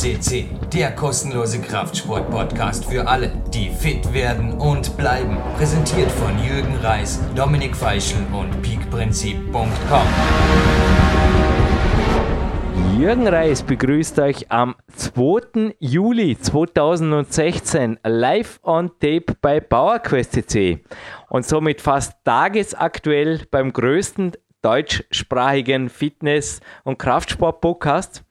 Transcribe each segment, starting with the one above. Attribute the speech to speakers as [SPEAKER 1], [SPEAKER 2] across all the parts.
[SPEAKER 1] CC, der kostenlose Kraftsport-Podcast für alle, die fit werden und bleiben. Präsentiert von Jürgen Reis, Dominik Feischl und peakprinzip.com.
[SPEAKER 2] Jürgen Reis begrüßt euch am 2. Juli 2016 live on tape bei PowerQuest.cc und somit fast tagesaktuell beim größten deutschsprachigen Fitness- und Kraftsport-Podcast.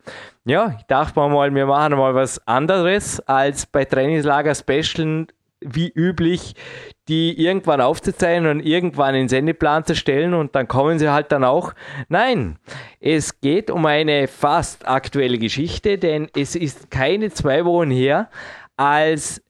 [SPEAKER 2] Ja, ich dachte mal, wir machen mal was anderes als bei Trainingslager Special wie üblich, die irgendwann aufzuzeichnen und irgendwann in Sendeplan zu stellen und dann kommen sie halt dann auch. Nein, es geht um eine fast aktuelle Geschichte, denn es ist keine zwei Wochen her, als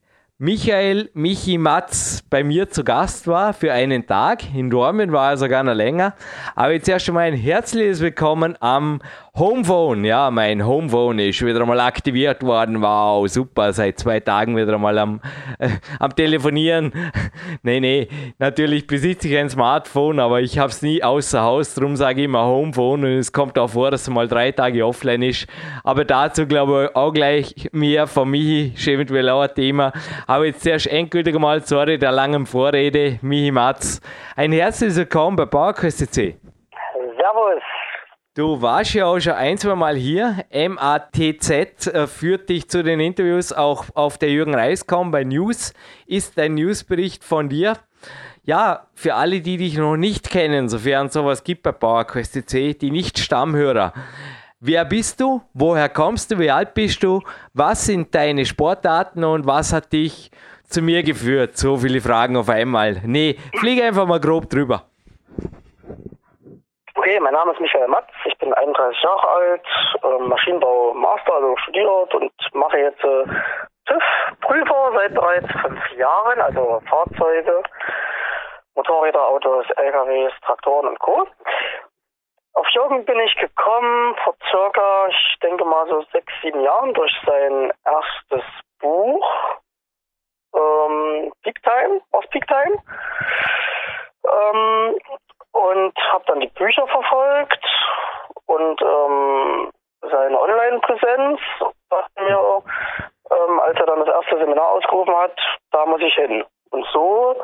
[SPEAKER 2] Michael Michi Matz bei mir zu Gast war für einen Tag. In Dormen war er sogar noch länger. Aber jetzt erst einmal ein herzliches Willkommen am Homephone. Ja, mein Homephone ist wieder einmal aktiviert worden. Wow, super. Seit zwei Tagen wieder einmal am, äh, am Telefonieren. nee, nee, natürlich besitze ich ein Smartphone, aber ich habe es nie außer Haus. Darum sage ich immer Homephone. Und es kommt auch vor, dass es mal drei Tage offline ist. Aber dazu glaube ich auch gleich mehr von Michi, ist eventuell auch ein Thema. Aber jetzt zuerst endgültig mal, sorry, der langen Vorrede, Michi Matz. Ein herzliches Willkommen bei PowerQuest
[SPEAKER 3] Servus.
[SPEAKER 2] Du warst ja auch schon ein, zwei Mal hier. MATZ äh, führt dich zu den Interviews auch auf der Jürgen Reiscom bei News. Ist ein Newsbericht von dir. Ja, für alle, die dich noch nicht kennen, sofern sowas gibt bei PowerQuest die nicht Stammhörer. Wer bist du? Woher kommst du? Wie alt bist du? Was sind deine Sportarten und was hat dich zu mir geführt? So viele Fragen auf einmal. Nee, fliege einfach mal grob drüber.
[SPEAKER 3] Okay, mein Name ist Michael Matz, ich bin 31 Jahre alt, äh, Maschinenbau Master, also studiert und mache jetzt äh, TÜV-Prüfer seit bereits fünf Jahren, also Fahrzeuge, Motorräder, Autos, LKWs, Traktoren und Co. Auf Jürgen bin ich gekommen vor circa, ich denke mal so sechs, sieben Jahren durch sein erstes Buch, ähm, Peak Time, aus Peak Time. Ähm, und habe dann die Bücher verfolgt und ähm, seine Online-Präsenz mir, ähm, als er dann das erste Seminar ausgerufen hat, da muss ich hin. Und so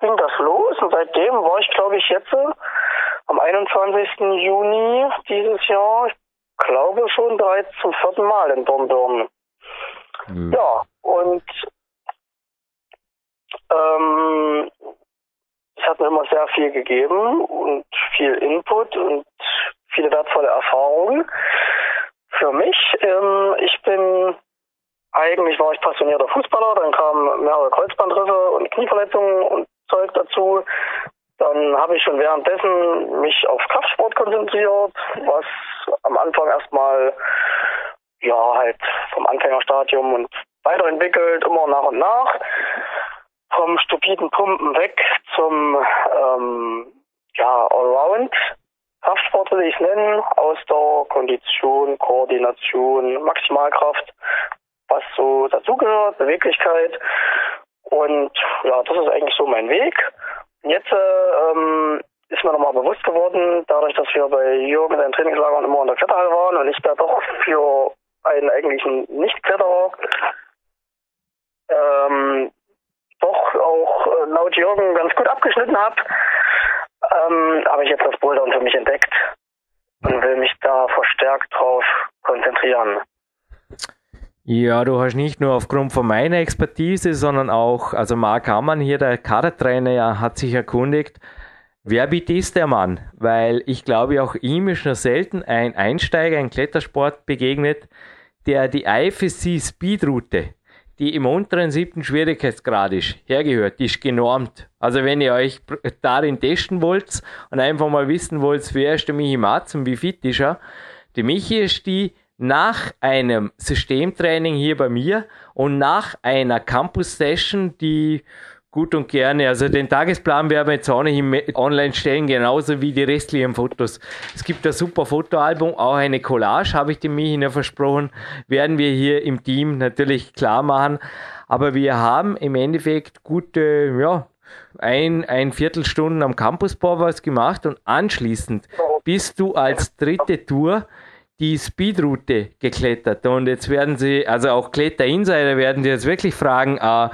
[SPEAKER 3] ging das los und seitdem war ich, glaube ich, jetzt am 21. Juni dieses Jahr, ich glaube schon bereits zum vierten Mal in Dornbirn. Mhm. Ja, und ähm, es hat mir immer sehr viel gegeben und viel Input und viele wertvolle Erfahrungen für mich. Ähm, ich bin eigentlich war ich passionierter Fußballer, dann kamen mehrere Kreuzbandrisse und Knieverletzungen und Zeug dazu. Dann habe ich schon währenddessen mich auf Kraftsport konzentriert, was am Anfang erstmal ja halt vom Anfängerstadium und weiterentwickelt, immer nach und nach vom stupiden Pumpen weg zum ähm, ja, Allround. Kraftsport will ich nennen, Ausdauer, Kondition, Koordination, Maximalkraft, was so dazugehört, Beweglichkeit. Und ja, das ist eigentlich so mein Weg. Jetzt ähm, ist mir nochmal bewusst geworden, dadurch, dass wir bei Jürgen in den Trainingslagern immer in der Kletterhalle waren und ich da doch für einen eigentlichen Nicht-Kletterer ähm, äh, laut Jürgen ganz gut abgeschnitten habe, ähm, habe ich jetzt das Bouldern für mich entdeckt und will mich da verstärkt drauf konzentrieren.
[SPEAKER 2] Ja, du hast nicht nur aufgrund von meiner Expertise, sondern auch, also Marc Hammann hier, der Kadertrainer, hat sich erkundigt, wer bitte ist der Mann? Weil ich glaube, auch ihm ist nur selten ein Einsteiger in Klettersport begegnet, der die IFSC Speedroute die im unteren siebten Schwierigkeitsgrad ist, hergehört, die ist genormt. Also wenn ihr euch darin testen wollt und einfach mal wissen wollt, wer ist der Michi Matz und wie fit ist er, die Michi ist die nach einem Systemtraining hier bei mir und nach einer Campus-Session, die gut und gerne. Also den Tagesplan werden wir jetzt auch nicht online stellen, genauso wie die restlichen Fotos. Es gibt ein super Fotoalbum, auch eine Collage, habe ich dem Michi versprochen, werden wir hier im Team natürlich klar machen. Aber wir haben im Endeffekt gute, ja, ein, ein Viertelstunden am Campusbau was gemacht und anschließend bist du als dritte Tour die Speedroute geklettert. Und jetzt werden sie, also auch Kletter-Insider werden sie jetzt wirklich fragen, äh,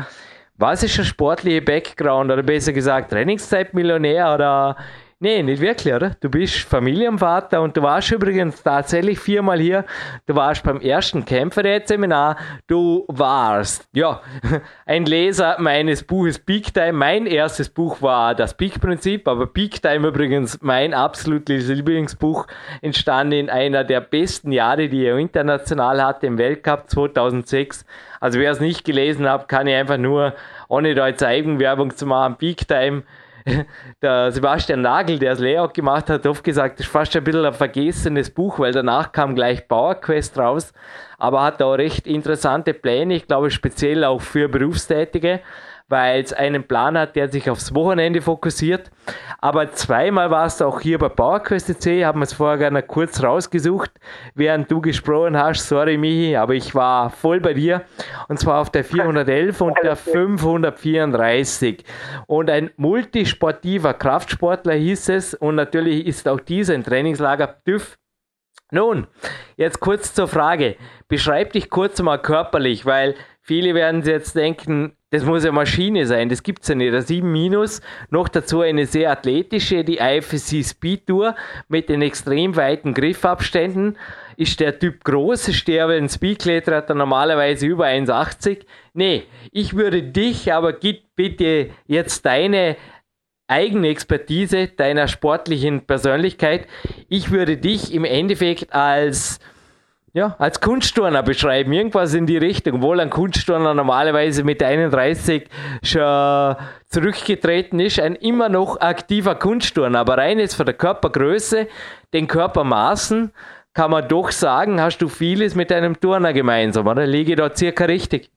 [SPEAKER 2] was ist der sportliche Background oder besser gesagt Trainingszeitmillionär oder Nee, nicht wirklich, oder? Du bist Familienvater und du warst übrigens tatsächlich viermal hier. Du warst beim ersten Kämpferät-Seminar. Du warst, ja, ein Leser meines Buches Peak Time. Mein erstes Buch war das Peak-Prinzip, aber Peak Time übrigens mein absolutes Lieblingsbuch, entstanden in einer der besten Jahre, die er international hatte, im Weltcup 2006. Also wer es nicht gelesen hat, kann ich einfach nur, ohne da jetzt Eigenwerbung zu machen, Peak Time der Sebastian Nagel, der das Layout gemacht hat, oft gesagt, das ist fast ein bisschen ein vergessenes Buch, weil danach kam gleich Power Quest raus, aber hat auch recht interessante Pläne, ich glaube speziell auch für Berufstätige weil es einen Plan hat, der sich aufs Wochenende fokussiert. Aber zweimal warst du auch hier bei PowerQuest C, haben wir es vorher gerne kurz rausgesucht, während du gesprochen hast. Sorry, Michi, aber ich war voll bei dir. Und zwar auf der 411 und der 534. Und ein multisportiver Kraftsportler hieß es. Und natürlich ist auch dieser ein Trainingslager TÜV. Nun, jetzt kurz zur Frage. Beschreib dich kurz mal körperlich, weil viele werden jetzt denken, das muss eine Maschine sein, das gibt es ja nicht. Der 7 Minus, noch dazu eine sehr athletische, die IFSC Speed Tour mit den extrem weiten Griffabständen. Ist der Typ groß, ist der ein Speedkletterer hat er normalerweise über 1,80? Nee, ich würde dich, aber gib bitte jetzt deine eigene Expertise deiner sportlichen Persönlichkeit. Ich würde dich im Endeffekt als ja, als Kunstturner beschreiben, irgendwas in die Richtung. Obwohl ein Kunstturner normalerweise mit 31 schon zurückgetreten ist, ein immer noch aktiver Kunstturner. Aber rein jetzt von der Körpergröße, den Körpermaßen, kann man doch sagen, hast du vieles mit einem Turner gemeinsam, oder? Liege da circa richtig?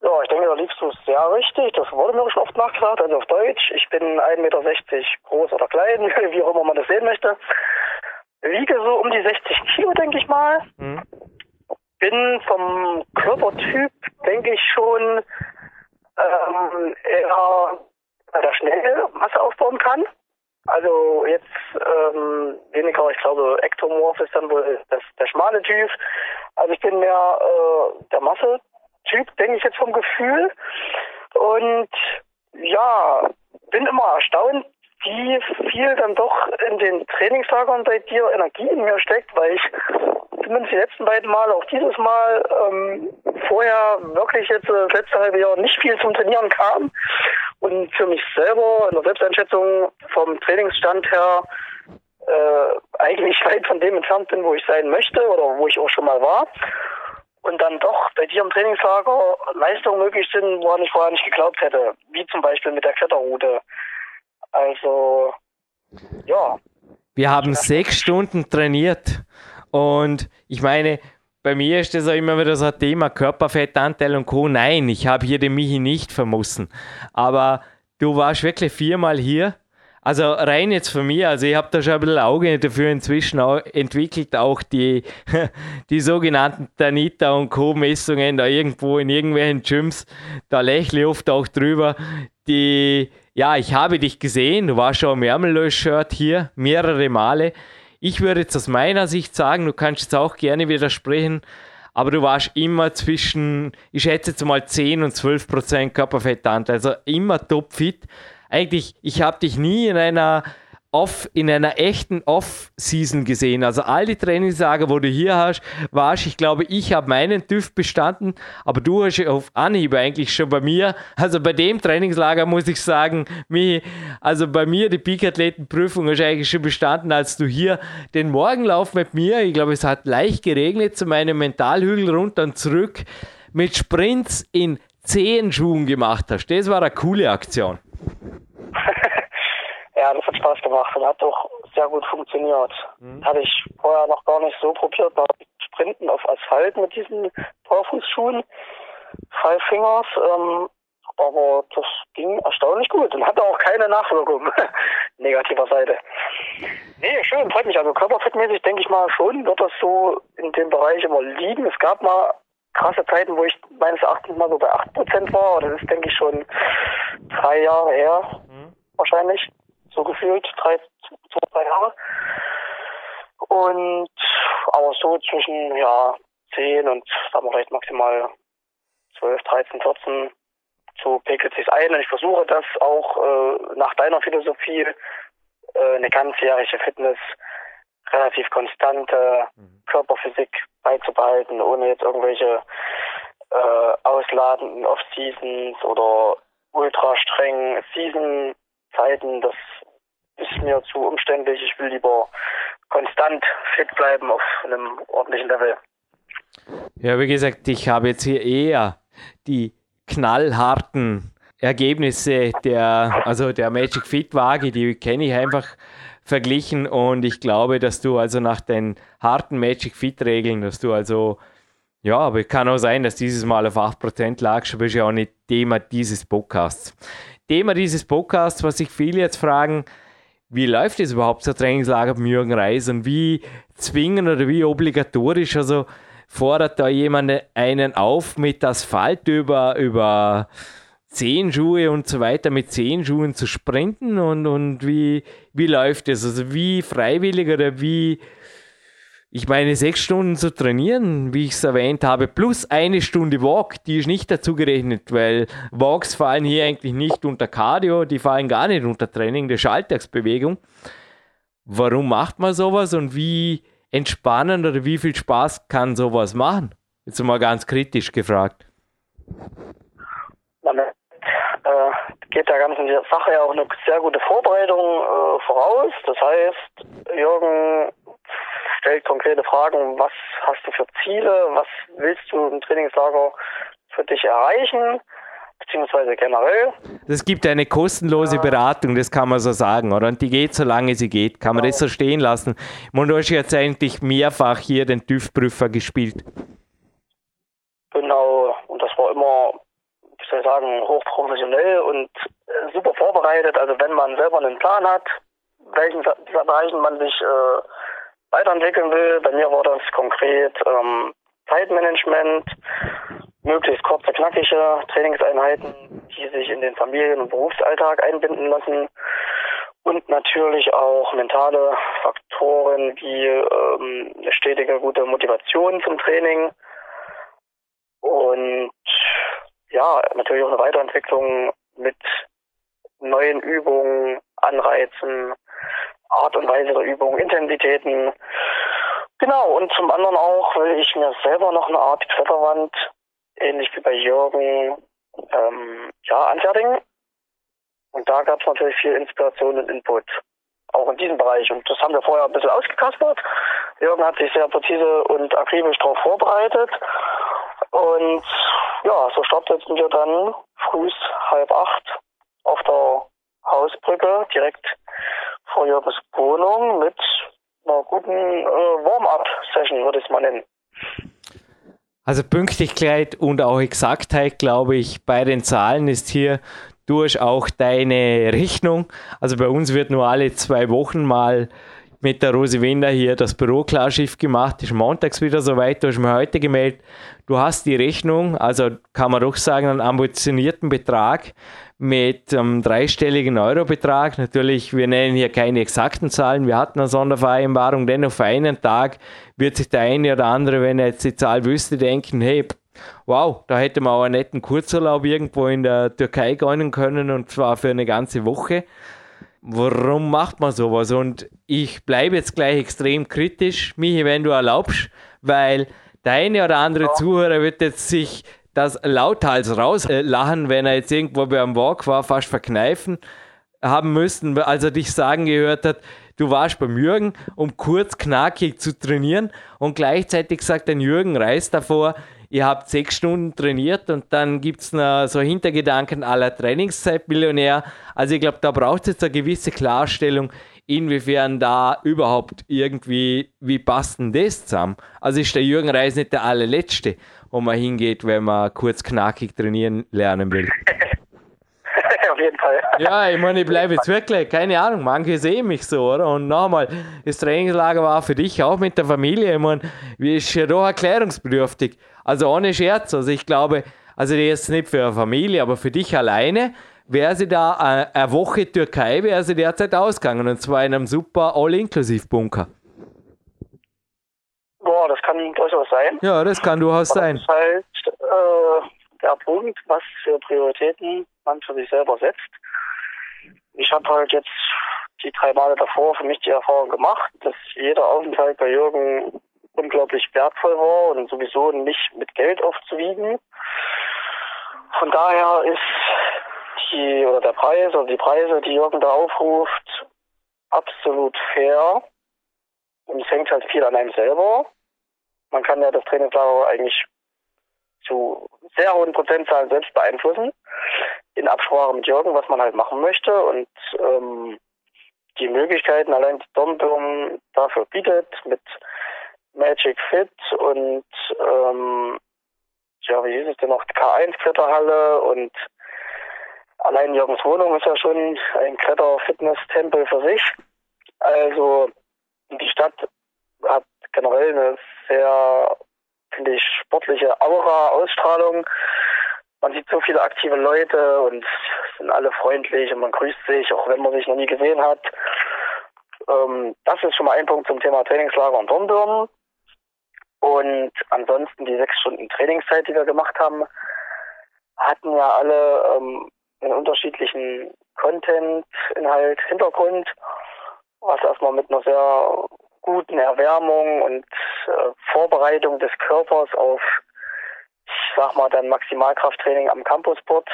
[SPEAKER 3] Ja, ich denke, da liegst du sehr richtig. Das wurde mir schon oft nachgefragt, also auf Deutsch. Ich bin 1,60 Meter groß oder klein, wie auch immer man das sehen möchte wiege so um die 60 Kilo, denke ich mal. Mhm. Bin vom Körpertyp, denke ich schon, ähm, eher der schnell Masse aufbauen kann. Also jetzt ähm, weniger, ich glaube, Ektomorph ist dann wohl das, der schmale Typ. Also ich bin mehr äh, der Masse-Typ, denke ich jetzt vom Gefühl. Und ja, bin immer erstaunt, wie viel dann doch in den Trainingslagern bei dir Energie in mir steckt, weil ich zumindest die letzten beiden Male, auch dieses Mal, ähm, vorher wirklich jetzt äh, das letzte halbe Jahr nicht viel zum Trainieren kam und für mich selber in der Selbsteinschätzung vom Trainingsstand her äh, eigentlich weit von dem entfernt bin, wo ich sein möchte oder wo ich auch schon mal war. Und dann doch bei dir im Trainingslager Leistungen möglich sind, woran ich vorher nicht geglaubt hätte. Wie zum Beispiel mit der Kletterroute. Also, ja.
[SPEAKER 2] Wir haben sechs Stunden trainiert und ich meine, bei mir ist das auch immer wieder so ein Thema Körperfettanteil und Co. Nein, ich habe hier den Michi nicht vermussen. Aber du warst wirklich viermal hier. Also rein jetzt von mir, also ich habe da schon ein bisschen Auge dafür inzwischen auch entwickelt, auch die, die sogenannten Tanita und Co-Messungen da irgendwo in irgendwelchen Gyms, da lächle ich oft auch drüber, die ja, ich habe dich gesehen, du warst schon im Ärmellösch-Shirt hier mehrere Male. Ich würde jetzt aus meiner Sicht sagen, du kannst jetzt auch gerne widersprechen, aber du warst immer zwischen, ich schätze jetzt mal 10 und 12 Prozent Körperfettanteil, also immer topfit. Eigentlich, ich habe dich nie in einer off, in einer echten Off-Season gesehen. Also all die Trainingslager, wo du hier hast, warst, ich glaube, ich habe meinen TÜV bestanden, aber du hast auf Anhieb eigentlich schon bei mir. Also bei dem Trainingslager muss ich sagen, mich, also bei mir die Peak-Athletenprüfung hast du eigentlich schon bestanden, als du hier den Morgenlauf mit mir, ich glaube, es hat leicht geregnet, zu meinem Mentalhügel runter und zurück mit Sprints in zehn Schuhen gemacht hast. Das war eine coole Aktion.
[SPEAKER 3] Ja, das hat Spaß gemacht und hat auch sehr gut funktioniert. Mhm. Hatte ich vorher noch gar nicht so probiert, mal Sprinten auf Asphalt mit diesen Torfußschuhen, Five Fingers, ähm, aber das ging erstaunlich gut und hatte auch keine Nachwirkung negativer Seite. Nee, schön, freut mich. Also körperfettmäßig denke ich mal schon, wird das so in dem Bereich immer liegen. Es gab mal krasse Zeiten, wo ich meines Erachtens mal so bei 8% war. Das ist, denke ich, schon drei Jahre her, mhm. wahrscheinlich so gefühlt, drei, zwei, drei Jahre. Und aber so zwischen ja 10 und sagen wir vielleicht maximal 12, 13, 14 so pegelt sich ein und ich versuche das auch äh, nach deiner Philosophie äh, eine ganzjährige Fitness relativ konstante mhm. Körperphysik beizubehalten, ohne jetzt irgendwelche äh, ausladenden Off-Seasons oder ultra strengen Season-Zeiten. Das ist mir zu umständlich. Ich will lieber konstant fit bleiben auf einem ordentlichen Level.
[SPEAKER 2] Ja, wie gesagt, ich habe jetzt hier eher die knallharten Ergebnisse der, also der Magic Fit Waage, die kenne ich einfach verglichen und ich glaube, dass du also nach den harten Magic Fit Regeln, dass du also ja, aber kann auch sein, dass dieses Mal auf 8% lagst, aber ist ja auch nicht Thema dieses Podcasts. Thema dieses Podcasts, was sich viele jetzt fragen, wie läuft es überhaupt so Trainingslager beim Jürgen Reis? Und wie zwingend oder wie obligatorisch, also fordert da jemand einen auf mit Asphalt über, über Zehenschuhe und so weiter, mit Zehenschuhen zu sprinten? Und, und wie, wie läuft es? Also wie freiwillig oder wie, ich meine, sechs Stunden zu trainieren, wie ich es erwähnt habe, plus eine Stunde Walk, die ist nicht dazu gerechnet, weil Walks fallen hier eigentlich nicht unter Cardio, die fallen gar nicht unter Training, der Alltagsbewegung. Warum macht man sowas und wie entspannend oder wie viel Spaß kann sowas machen? Jetzt mal ganz kritisch gefragt.
[SPEAKER 3] Man äh, geht der ganzen Sache ja auch eine sehr gute Vorbereitung äh, voraus. Das heißt, Jürgen stellt konkrete Fragen, was hast du für Ziele, was willst du im Trainingslager für dich erreichen? beziehungsweise generell.
[SPEAKER 2] Es gibt eine kostenlose ja. Beratung, das kann man so sagen, oder? Und die geht so lange sie geht. Kann man ja. das so stehen lassen? Und du hast jetzt eigentlich mehrfach hier den TÜV-Prüfer gespielt.
[SPEAKER 3] Genau, und das war immer, wie soll ich sagen, hochprofessionell und äh, super vorbereitet. Also wenn man selber einen Plan hat, welchen Bereichen man sich äh, weiterentwickeln will, bei mir war das konkret ähm, Zeitmanagement, möglichst kurze, knackige Trainingseinheiten, die sich in den Familien- und Berufsalltag einbinden lassen. Und natürlich auch mentale Faktoren wie ähm, eine stetige gute Motivation zum Training. Und ja, natürlich auch eine Weiterentwicklung mit neuen Übungen, Anreizen, Art und Weise der Übung, Intensitäten. Genau, und zum anderen auch will ich mir selber noch eine Art Kletterwand ähnlich wie bei Jürgen, ähm, ja, anfertigen. Und da gab es natürlich viel Inspiration und Input, auch in diesem Bereich. Und das haben wir vorher ein bisschen ausgekaspert. Jürgen hat sich sehr präzise und akribisch darauf vorbereitet. Und ja, so starteten wir dann früh halb acht auf der Hausbrücke direkt vor Jürgens Wohnung mit einer guten äh, Warm-up-Session, würde ich es mal nennen.
[SPEAKER 2] Also Pünktlichkeit und auch Exaktheit, glaube ich, bei den Zahlen ist hier durch auch deine Rechnung. Also bei uns wird nur alle zwei Wochen mal mit der Rosi Winder hier das Büroklarschiff gemacht. Ist montags wieder soweit. Du hast mir heute gemeldet, du hast die Rechnung, also kann man doch sagen, einen ambitionierten Betrag mit einem dreistelligen Eurobetrag. Natürlich, wir nennen hier keine exakten Zahlen. Wir hatten eine Sondervereinbarung, denn auf einen Tag wird sich der eine oder andere, wenn er jetzt die Zahl wüsste, denken, hey, wow, da hätte man auch einen netten Kurzurlaub irgendwo in der Türkei gönnen können und zwar für eine ganze Woche. Warum macht man sowas? Und ich bleibe jetzt gleich extrem kritisch, Michi, wenn du erlaubst, weil der eine oder andere Zuhörer wird jetzt sich das lauthals rauslachen, wenn er jetzt irgendwo beim Walk war, fast verkneifen haben müssen, als er dich sagen gehört hat, du warst beim Jürgen, um kurz knackig zu trainieren und gleichzeitig sagt ein Jürgen Reis davor, ihr habt sechs Stunden trainiert und dann gibt es so Hintergedanken aller Trainingszeitmillionär. Also ich glaube, da braucht es jetzt eine gewisse Klarstellung, inwiefern da überhaupt irgendwie, wie passt denn das zusammen? Also ist der Jürgen Reis nicht der allerletzte wo man hingeht, wenn man kurz knackig trainieren lernen will.
[SPEAKER 3] Auf jeden Fall.
[SPEAKER 2] Ja, ich meine, ich bleibe jetzt wirklich, keine Ahnung, manche sehen mich so, oder? Und nochmal, das Trainingslager war für dich auch mit der Familie, ich meine, wie ist ja doch erklärungsbedürftig. Also ohne Scherz, also ich glaube, also jetzt nicht für eine Familie, aber für dich alleine, wäre sie da äh, eine Woche Türkei, wäre sie derzeit ausgegangen und zwar in einem super All-Inklusiv-Bunker.
[SPEAKER 3] kann durchaus sein.
[SPEAKER 2] Ja, das kann durchaus sein.
[SPEAKER 3] Das ist halt äh, der Punkt, was für Prioritäten man für sich selber setzt. Ich habe halt jetzt die drei Male davor für mich die Erfahrung gemacht, dass jeder Aufenthalt bei Jürgen unglaublich wertvoll war und sowieso nicht mit Geld aufzuwiegen. Von daher ist die oder der Preis oder die Preise, die Jürgen da aufruft, absolut fair. Und es hängt halt viel an einem selber. Man kann ja das Trainingslager eigentlich zu sehr hohen Prozentzahlen selbst beeinflussen. In Absprache mit Jürgen, was man halt machen möchte. Und ähm, die Möglichkeiten allein die Dornbirn dafür bietet mit Magic Fit und ähm, ja, wie hieß es denn noch, K1 Kletterhalle und allein Jürgens Wohnung ist ja schon ein Kletter-Fitness-Tempel für sich. Also die Stadt hat generell eine sehr, finde ich, sportliche Aura, Ausstrahlung. Man sieht so viele aktive Leute und sind alle freundlich und man grüßt sich, auch wenn man sich noch nie gesehen hat. Ähm, das ist schon mal ein Punkt zum Thema Trainingslager und Turmbirnen. Und ansonsten die sechs Stunden Trainingszeit, die wir gemacht haben, hatten ja alle ähm, einen unterschiedlichen Content, Inhalt, Hintergrund, was erstmal mit einer sehr guten Erwärmung und äh, Vorbereitung des Körpers auf, ich sag mal, dann Maximalkrafttraining am Campusport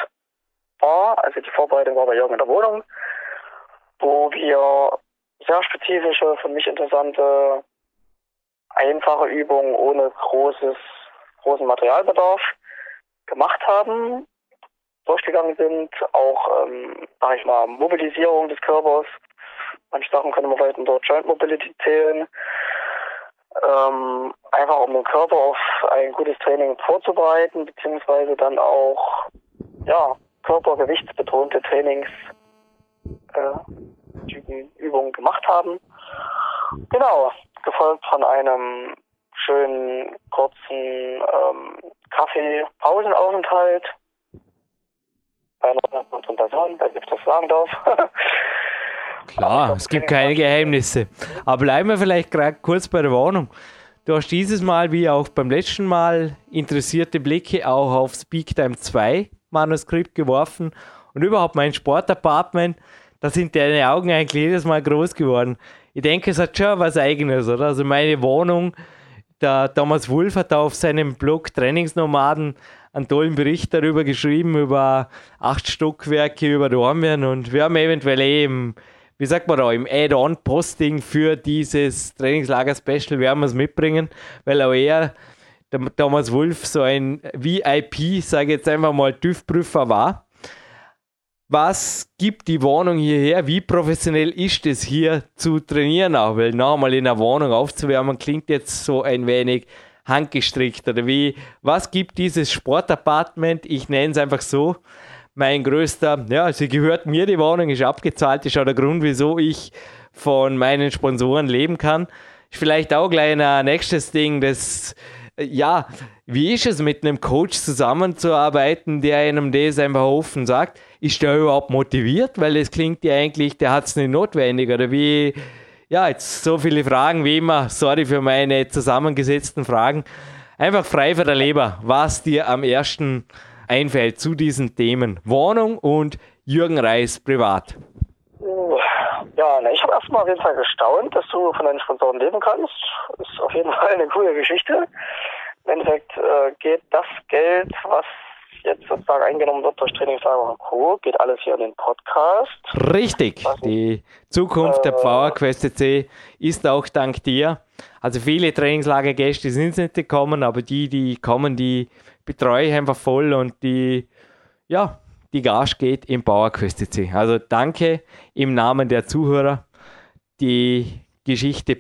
[SPEAKER 3] war. Also die Vorbereitung war bei Jürgen in der Wohnung, wo wir sehr spezifische, für mich interessante einfache Übungen ohne großes, großen Materialbedarf gemacht haben, durchgegangen sind, auch, ähm, sag ich mal, Mobilisierung des Körpers. Manche Sachen können wir vielleicht unter Joint Mobility zählen. Ähm, einfach um den Körper auf ein gutes Training vorzubereiten, beziehungsweise dann auch, ja, körpergewichtsbetonte Trainings, äh, Übungen gemacht haben. Genau, gefolgt von einem schönen kurzen ähm, Kaffee-Pausenaufenthalt bei ich das sagen darf.
[SPEAKER 2] Klar, es gibt keine Geheimnisse. Aber bleiben wir vielleicht gerade kurz bei der Warnung. Du hast dieses Mal, wie auch beim letzten Mal, interessierte Blicke auch auf Speak Time 2 Manuskript geworfen und überhaupt mein Sportapartment, da sind deine Augen eigentlich jedes Mal groß geworden ich denke, es hat schon was Eigenes, oder? Also meine Wohnung, der Thomas Wulff hat auf seinem Blog Trainingsnomaden einen tollen Bericht darüber geschrieben, über acht Stockwerke über Dormien und wir haben eventuell eben, wie sagt man da, im Add-on-Posting für dieses Trainingslager-Special werden wir es mitbringen, weil auch er, der Thomas Wulff, so ein VIP, sage ich jetzt einfach mal, TÜV-Prüfer war was gibt die Wohnung hierher? Wie professionell ist es hier zu trainieren auch? Weil nochmal in einer Wohnung aufzuwärmen klingt jetzt so ein wenig handgestrickt oder wie? Was gibt dieses Sportapartment? Ich nenne es einfach so. Mein größter, ja, sie gehört mir, die Wohnung ist abgezahlt, ist auch der Grund, wieso ich von meinen Sponsoren leben kann. Ist vielleicht auch gleich ein nächstes Ding, das ja, wie ist es mit einem Coach zusammenzuarbeiten, der einem das einfach offen sagt? Ist der überhaupt motiviert? Weil es klingt ja eigentlich, der hat es nicht notwendig. Oder wie, ja, jetzt so viele Fragen wie immer. Sorry für meine zusammengesetzten Fragen. Einfach frei für der Leber, was dir am ersten einfällt zu diesen Themen. Wohnung und Jürgen Reis privat.
[SPEAKER 3] Ja, ich habe erstmal auf jeden Fall gestaunt, dass du von deinen Sponsoren leben kannst. Ist auf jeden Fall eine coole Geschichte. Im Endeffekt äh, geht das Geld, was jetzt sozusagen eingenommen wird durch Trainingslager und Co., geht alles hier in den Podcast.
[SPEAKER 2] Richtig. Die Zukunft äh, der PowerQuest C ist auch dank dir. Also viele Trainingslagergäste sind nicht gekommen, aber die, die kommen, die betreue ich einfach voll und die, ja, die Gage geht im C. Also danke im Namen der Zuhörer. Die Geschichte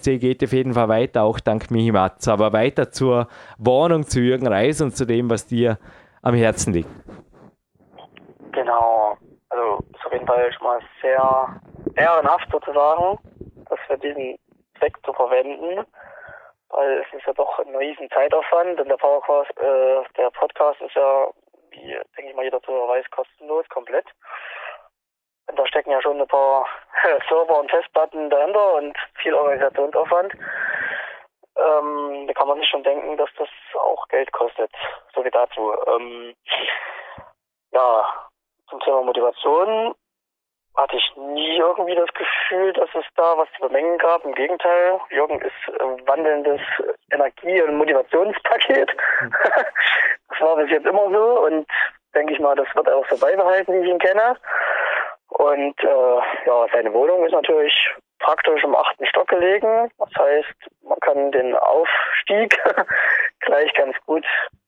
[SPEAKER 2] C geht auf jeden Fall weiter, auch dank Michi Matz. Aber weiter zur Warnung zu Jürgen Reis und zu dem, was dir am Herzen liegt.
[SPEAKER 3] Genau. Also ist auf jeden Fall schon mal sehr ehrenhaft sozusagen, das für diesen Zweck zu verwenden. Weil es ist ja doch ein riesen Zeitaufwand, denn der PowerQuest, äh, der Podcast ist ja wie, denke ich mal, jeder Zuhörer weiß, kostenlos, komplett. Und da stecken ja schon ein paar Server und Festplatten dahinter und viel Organisationsaufwand. Ähm, da kann man sich schon denken, dass das auch Geld kostet. So wie dazu. Ähm, ja, zum Thema Motivation hatte ich nie irgendwie das Gefühl, dass es da was zu bemängeln gab. Im Gegenteil, Jürgen ist äh, wandelndes Energie- und Motivationspaket. das war bis jetzt immer so und denke ich mal, das wird auch so beibehalten, wie ich ihn kenne. Und äh, ja, seine Wohnung ist natürlich praktisch im achten Stock gelegen. Das heißt, man kann den Aufstieg gleich ganz gut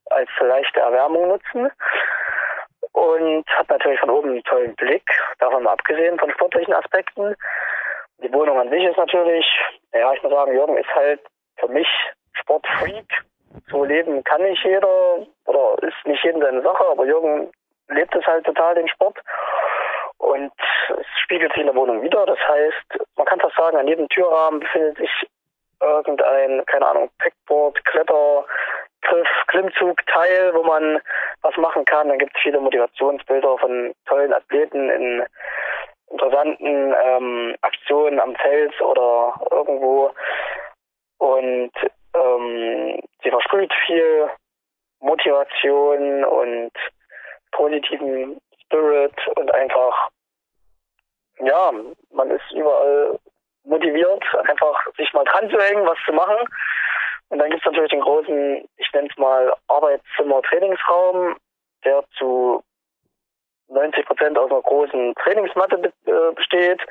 [SPEAKER 3] als leichte Erwärmung nutzen und hat natürlich von oben einen tollen Blick, davon mal abgesehen von sportlichen Aspekten. Die Wohnung an sich ist natürlich, ja, ich muss sagen, Jürgen ist halt für mich Sportfreak. So leben kann nicht jeder oder ist nicht jedem seine Sache, aber Jürgen lebt es halt total, den Sport. Und es spiegelt sich in der Wohnung wieder. Das heißt, man kann fast sagen, an jedem Türrahmen befindet sich irgendein, keine Ahnung, Packboard, Kletter, Griff, Klimmzug-Teil, wo man was machen kann. Dann gibt es viele Motivationsbilder von tollen Athleten in interessanten ähm, Aktionen am Fels oder irgendwo. Und ähm, sie versprüht viel Motivation und positiven Spirit und einfach, ja, man ist überall motiviert, einfach sich mal dran zu hängen, was zu machen. Und dann gibt es natürlich den großen, ich nenne es mal Arbeitszimmer-Trainingsraum, der zu 90 Prozent aus einer großen Trainingsmatte be äh, besteht,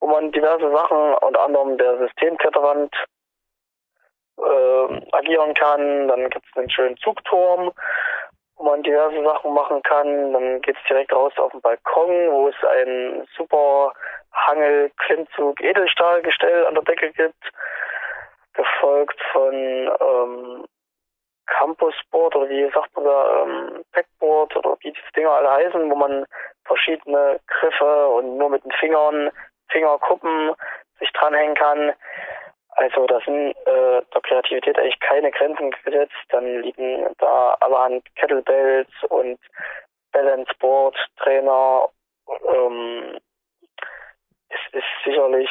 [SPEAKER 3] wo man diverse Sachen, unter anderem der Systemkletterwand, äh, agieren kann. Dann gibt es einen schönen Zugturm, wo man diverse Sachen machen kann. Dann geht es direkt raus auf den Balkon, wo es ein super Hangel, Klimmzug, Edelstahlgestell an der Decke gibt gefolgt von ähm, Campusboard oder wie sagt man da, ähm, Packboard oder wie diese Dinger alle heißen, wo man verschiedene Griffe und nur mit den Fingern, Fingerkuppen sich dranhängen kann. Also da sind äh, der Kreativität eigentlich keine Grenzen gesetzt. Dann liegen da allerhand Kettlebells und Balanceboard, Trainer. Ähm, es ist sicherlich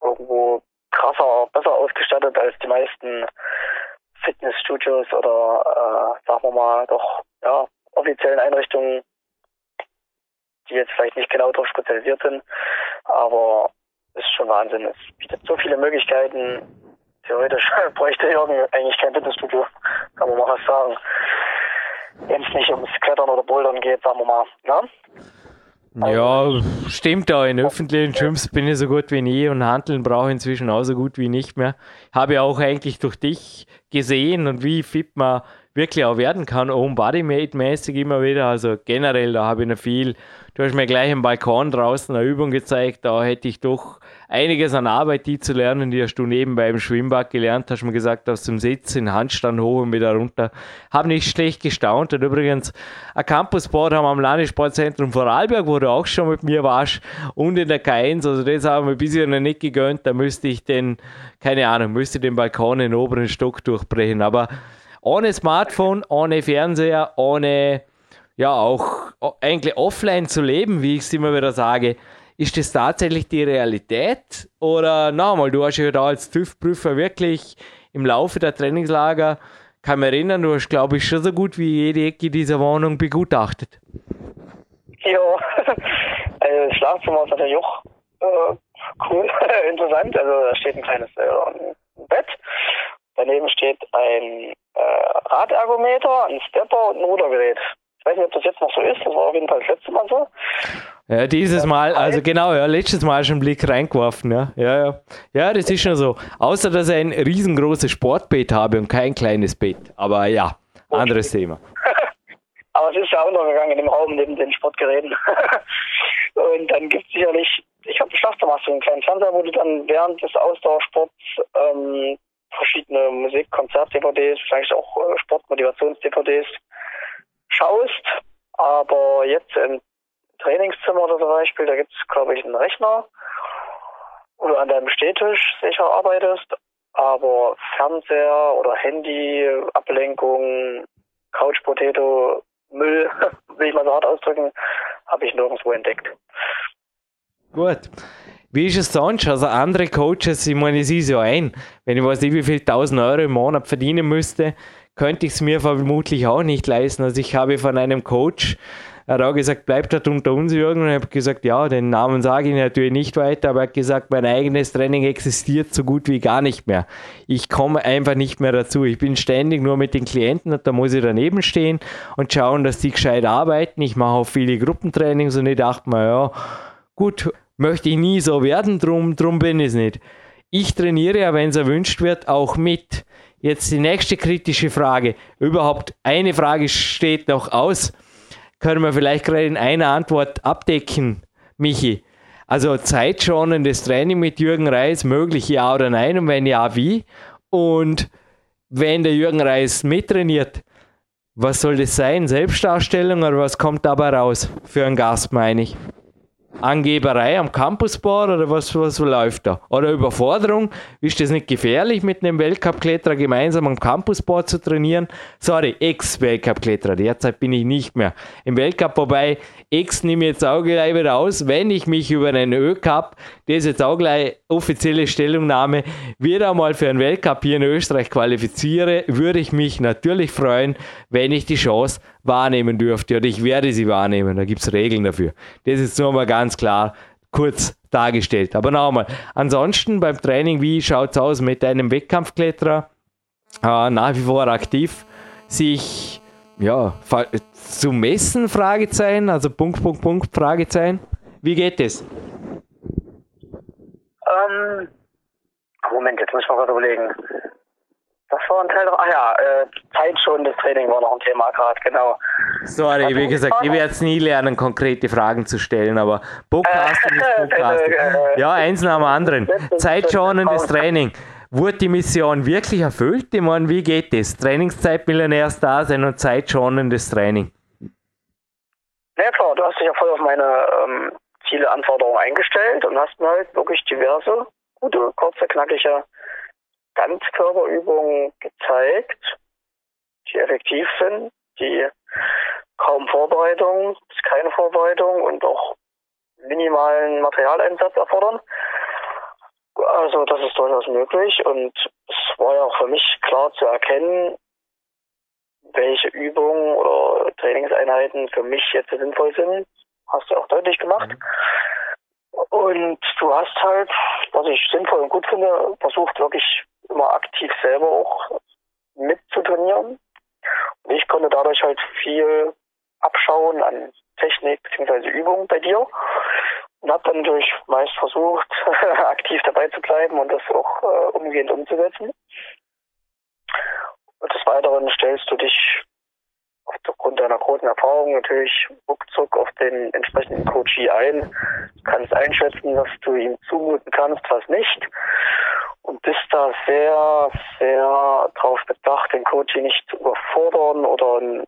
[SPEAKER 3] irgendwo krasser, besser ausgestattet als die meisten Fitnessstudios oder äh, sagen wir mal doch ja offiziellen Einrichtungen, die jetzt vielleicht nicht genau darauf spezialisiert sind, aber es ist schon Wahnsinn. Es bietet so viele Möglichkeiten. Theoretisch bräuchte Jürgen eigentlich kein Fitnessstudio, kann man mal was sagen. Wenn es nicht ums Klettern oder Bouldern geht, sagen wir mal. Ne?
[SPEAKER 2] Ja, stimmt auch. In öffentlichen Gyms bin ich so gut wie nie und Handeln brauche ich inzwischen auch so gut wie nicht mehr. Habe ja auch eigentlich durch dich gesehen und wie fit man wirklich auch werden kann, Home Body mäßig immer wieder. Also generell, da habe ich noch viel. Du hast mir gleich im Balkon draußen eine Übung gezeigt, da hätte ich doch einiges an Arbeit, die zu lernen, die hast du nebenbei im Schwimmbad gelernt, hast mir gesagt, aus dem Sitz in Handstand hoch und wieder runter. Habe nicht schlecht gestaunt. Und übrigens, ein Campusboard haben wir am Landessportzentrum Vorarlberg, wo du auch schon mit mir warst, und in der K1, also das haben wir bisher noch nicht gegönnt, da müsste ich den, keine Ahnung, müsste den Balkon in den oberen Stock durchbrechen. Aber ohne Smartphone, ohne Fernseher, ohne ja auch eigentlich offline zu leben, wie ich es immer wieder sage, ist das tatsächlich die Realität? Oder nochmal, du hast ja da als TÜV-Prüfer wirklich im Laufe der Trainingslager, kann mich erinnern, du hast, glaube ich, schon so gut wie jede Ecke dieser Wohnung begutachtet.
[SPEAKER 3] Ja, also das Schlafzimmer ist natürlich auch äh, cool, interessant. Also da steht ein kleines äh, Bett. Daneben steht ein äh, Radergometer, ein Stepper und ein Rudergerät. Ich weiß nicht, ob das jetzt noch so ist. Das war auf jeden Fall das letzte Mal so.
[SPEAKER 2] Ja, dieses Mal, also genau, ja, letztes Mal schon einen Blick reingeworfen, ja. Ja, ja. Ja, das ist schon so. Außer, dass ich ein riesengroßes Sportbett habe und kein kleines Bett. Aber ja, anderes okay. Thema.
[SPEAKER 3] Aber es ist ja untergegangen in dem Raum neben den Sportgeräten. und dann gibt es sicherlich, ich habe Schlafzimmer, hast du einen kleinen Fernseher, wo du dann während des Ausdauersports ähm, verschiedene Musik, Konzert-DVDs, vielleicht auch äh, Sportmotivations-DVDs schaust. Aber jetzt im Trainingszimmer zum Beispiel, da gibt es, glaube ich, einen Rechner, wo du an deinem Stehtisch sicher arbeitest. Aber Fernseher oder Handy, Ablenkung, Couch Potato, Müll, will ich mal so hart ausdrücken, habe ich nirgendwo entdeckt.
[SPEAKER 2] Gut. Wie ist es sonst? Also andere Coaches, ich meine, es ist ja ein, wenn ich weiß nicht, wie viel 1000 Euro im Monat verdienen müsste, könnte ich es mir vermutlich auch nicht leisten. Also ich habe von einem Coach, er hat auch gesagt, bleibt dort unter uns, Jürgen. Und ich habe gesagt, ja, den Namen sage ich natürlich nicht weiter, aber er hat gesagt, mein eigenes Training existiert so gut wie gar nicht mehr. Ich komme einfach nicht mehr dazu. Ich bin ständig nur mit den Klienten und da muss ich daneben stehen und schauen, dass die gescheit arbeiten. Ich mache auch viele Gruppentrainings und ich dachte mir, ja, gut, möchte ich nie so werden, drum, drum bin ich es nicht. Ich trainiere ja, wenn es erwünscht wird, auch mit. Jetzt die nächste kritische Frage. Überhaupt eine Frage steht noch aus können wir vielleicht gerade in einer Antwort abdecken, Michi. Also zeitschonendes Training mit Jürgen Reis möglich, ja oder nein? Und wenn ja, wie? Und wenn der Jürgen Reis mittrainiert, was soll das sein? Selbstdarstellung oder was kommt dabei raus? Für einen Gast, meine ich. Angeberei am Campusboard oder was, was läuft da? Oder Überforderung? Ist das nicht gefährlich, mit einem Weltcup-Kletterer gemeinsam am Campusboard zu trainieren? Sorry, Ex-Weltcup-Kletterer, derzeit bin ich nicht mehr im Weltcup, wobei Ex nehme ich jetzt auch gleich wieder aus, wenn ich mich über einen Ö-Cup, das ist jetzt auch gleich offizielle Stellungnahme, wieder einmal für einen Weltcup hier in Österreich qualifiziere, würde ich mich natürlich freuen, wenn ich die Chance wahrnehmen dürfte oder ich werde sie wahrnehmen. Da gibt es Regeln dafür. Das ist nur mal ganz klar kurz dargestellt. Aber nochmal, ansonsten beim Training, wie schaut es aus mit einem Wettkampfkletterer? Äh, nach wie vor aktiv, sich ja, zu messen, Fragezeichen, also Punkt, Punkt, Punkt, Fragezeichen. Wie geht es?
[SPEAKER 3] Ähm, Moment, jetzt muss ich mal was überlegen. Das war ein Teil noch, ah ja, äh, zeitschonendes Training war noch ein Thema gerade, genau.
[SPEAKER 2] Sorry, also, wie gesagt, ich werde es nie lernen, konkrete Fragen zu stellen, aber Podcasting ist Podcasting. ja, eins nach dem anderen. Zeitschonendes Training. Wurde die Mission wirklich erfüllt? Ich meine, wie geht das? Trainingszeit Millionärs da sein und zeitschonendes Training.
[SPEAKER 3] Ja klar, du hast dich ja voll auf meine ähm, Ziele, Anforderungen eingestellt und hast mir halt wirklich diverse, gute, kurze, knackige Ganzkörperübungen gezeigt, die effektiv sind, die kaum Vorbereitung, keine Vorbereitung und auch minimalen Materialeinsatz erfordern. Also das ist durchaus möglich und es war ja auch für mich klar zu erkennen, welche Übungen oder Trainingseinheiten für mich jetzt sinnvoll sind. Hast du auch deutlich gemacht. Mhm. Und du hast halt, was ich sinnvoll und gut finde, versucht wirklich immer aktiv selber auch mitzutrainieren. Und ich konnte dadurch halt viel abschauen an Technik bzw. Übungen bei dir und habe dann natürlich meist versucht, aktiv dabei zu bleiben und das auch äh, umgehend umzusetzen. Und des Weiteren stellst du dich aufgrund deiner großen Erfahrung natürlich ruckzuck auf den entsprechenden Coachie ein, kannst einschätzen, was du ihm zumuten kannst, was nicht und bist da sehr, sehr darauf bedacht, den Coachie nicht zu überfordern oder in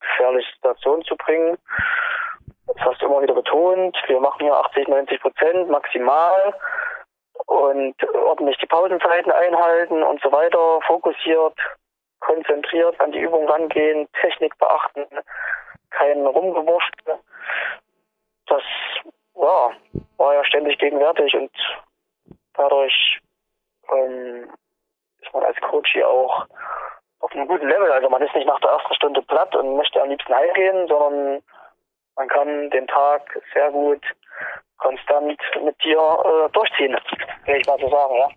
[SPEAKER 3] gefährliche Situationen zu bringen. Das hast du immer wieder betont. Wir machen ja 80, 90 Prozent maximal und ordentlich die Pausenzeiten einhalten und so weiter, fokussiert, konzentriert an die Übung rangehen, Technik beachten, kein Rumgewurscht. Das ja, war ja ständig gegenwärtig und dadurch ähm, ist man als Coach hier auch auf einem guten Level. Also man ist nicht nach der ersten Stunde platt und möchte am liebsten heimgehen, sondern man kann den Tag sehr gut konstant mit dir äh, durchziehen, will ich mal so sagen, ja.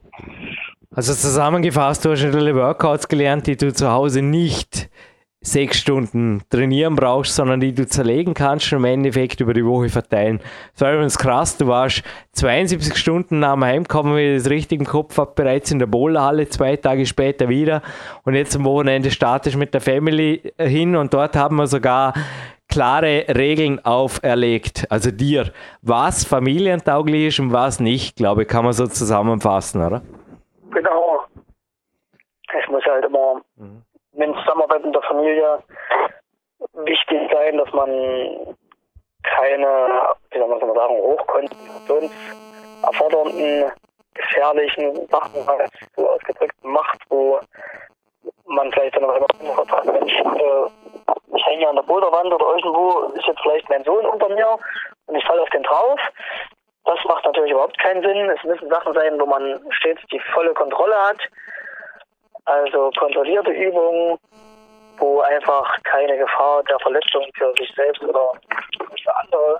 [SPEAKER 2] Also zusammengefasst, du hast alle Workouts gelernt, die du zu Hause nicht sechs Stunden trainieren brauchst, sondern die du zerlegen kannst und im Endeffekt über die Woche verteilen. Das war übrigens krass, du warst 72 Stunden nach dem Heimkommen, wenn ich das richtig Kopf habe, bereits in der Bowlerhalle, zwei Tage später wieder und jetzt am Wochenende startest mit der Family hin und dort haben wir sogar klare Regeln auferlegt, also dir, was familientauglich ist und was nicht, glaube ich, kann man so zusammenfassen, oder?
[SPEAKER 3] Genau. Ich muss halt immer mhm in Zusammenarbeit mit der Familie wichtig sein, dass man keine, wie soll man sagen, hochkonzentrationserfordernden, gefährlichen Sachen halt so ausgedrückt macht, wo man vielleicht dann auch immer sagt, Mensch, äh, ich hänge ja an der Boulderwand oder irgendwo ist jetzt vielleicht mein Sohn unter mir und ich falle auf den drauf. Das macht natürlich überhaupt keinen Sinn. Es müssen Sachen sein, wo man stets die volle Kontrolle hat. Also kontrollierte Übungen, wo einfach keine Gefahr der Verletzung für sich selbst oder für andere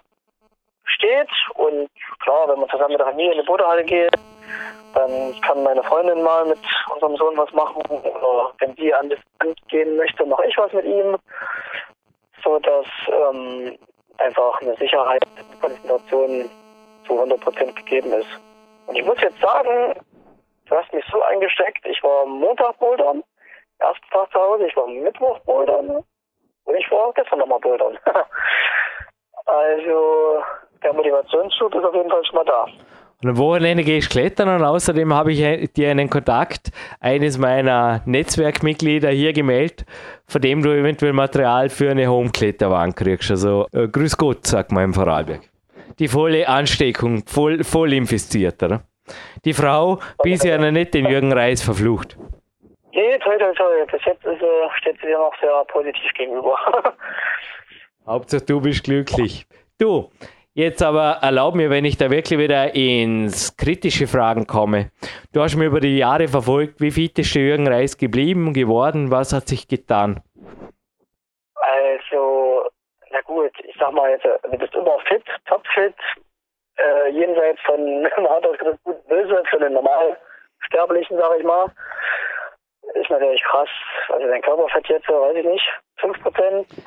[SPEAKER 3] steht. Und klar, wenn man zusammen mit der Familie in die Bodehalle geht, dann kann meine Freundin mal mit unserem Sohn was machen. Oder wenn sie an das Land gehen möchte, mache ich was mit ihm. So dass ähm, einfach eine Sicherheit Konzentration zu 100% gegeben ist. Und ich muss jetzt sagen, du hast mich so eingesteckt, ich war Montag bouldern, ersten Tag zu Hause, ich war Mittwoch bouldern und ich war gestern nochmal bouldern. also der Motivationsschub ist auf jeden Fall schon mal da.
[SPEAKER 2] Und am Wochenende gehe ich klettern und außerdem habe ich dir einen Kontakt eines meiner Netzwerkmitglieder hier gemeldet, von dem du eventuell Material für eine Home-Kletterwand kriegst. Also äh, grüß Gott, sagt man im Vorarlberg. Die volle Ansteckung, voll, voll infiziert, oder? Die Frau bisher noch nicht den Jürgen Reis verflucht.
[SPEAKER 3] Nee, toll, toll, toll. Bis jetzt ist, äh, steht sie dir noch sehr positiv gegenüber.
[SPEAKER 2] Hauptsache du bist glücklich. Du, Jetzt aber erlaub mir, wenn ich da wirklich wieder ins kritische Fragen komme. Du hast mir über die Jahre verfolgt, wie fit ist der Jürgen Reis geblieben, geworden, was hat sich getan?
[SPEAKER 3] Also, na gut, ich sag mal jetzt, du bist immer fit, topfit, äh, jenseits von gut böse für den Normalsterblichen, sag ich mal ist natürlich krass. Also dein Körperfett jetzt, weiß ich nicht, 5%,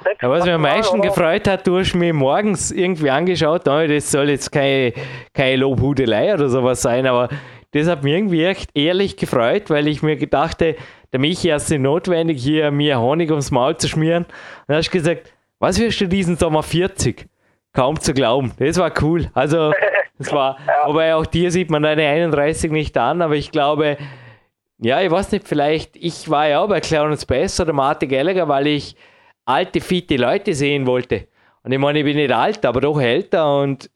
[SPEAKER 3] 6%.
[SPEAKER 2] Ja, was mich am meisten oder? gefreut hat, du hast mir morgens irgendwie angeschaut, das soll jetzt keine, keine Lobhudelei oder sowas sein, aber das hat mich irgendwie echt ehrlich gefreut, weil ich mir gedachte, der Michi hat es notwendig, hier mir Honig ums Maul zu schmieren. Und dann hast du gesagt, was wirst du diesen Sommer 40? Kaum zu glauben. Das war cool. Also, das war, ja. wobei auch dir sieht man deine 31 nicht an, aber ich glaube, ja, ich weiß nicht, vielleicht, ich war ja auch bei Clarence Bass oder Martin Gallagher, weil ich alte, fitte Leute sehen wollte. Und ich meine, ich bin nicht alt, aber doch älter und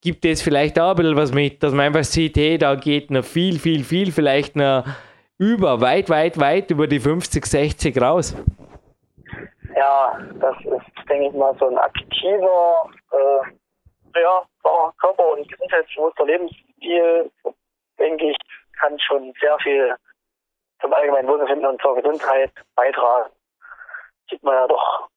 [SPEAKER 2] gibt es vielleicht auch ein bisschen was mit, dass man einfach sieht, hey, da geht noch viel, viel, viel, vielleicht noch über, weit, weit, weit über die 50, 60 raus.
[SPEAKER 3] Ja, das ist, denke ich mal, so ein aktiver, äh, ja, Körper- und gesundheitsbewusster Lebensstil, denke ich, kann schon sehr viel zum allgemeinen Wohlbefinden und zur Gesundheit beitragen. Sieht man ja doch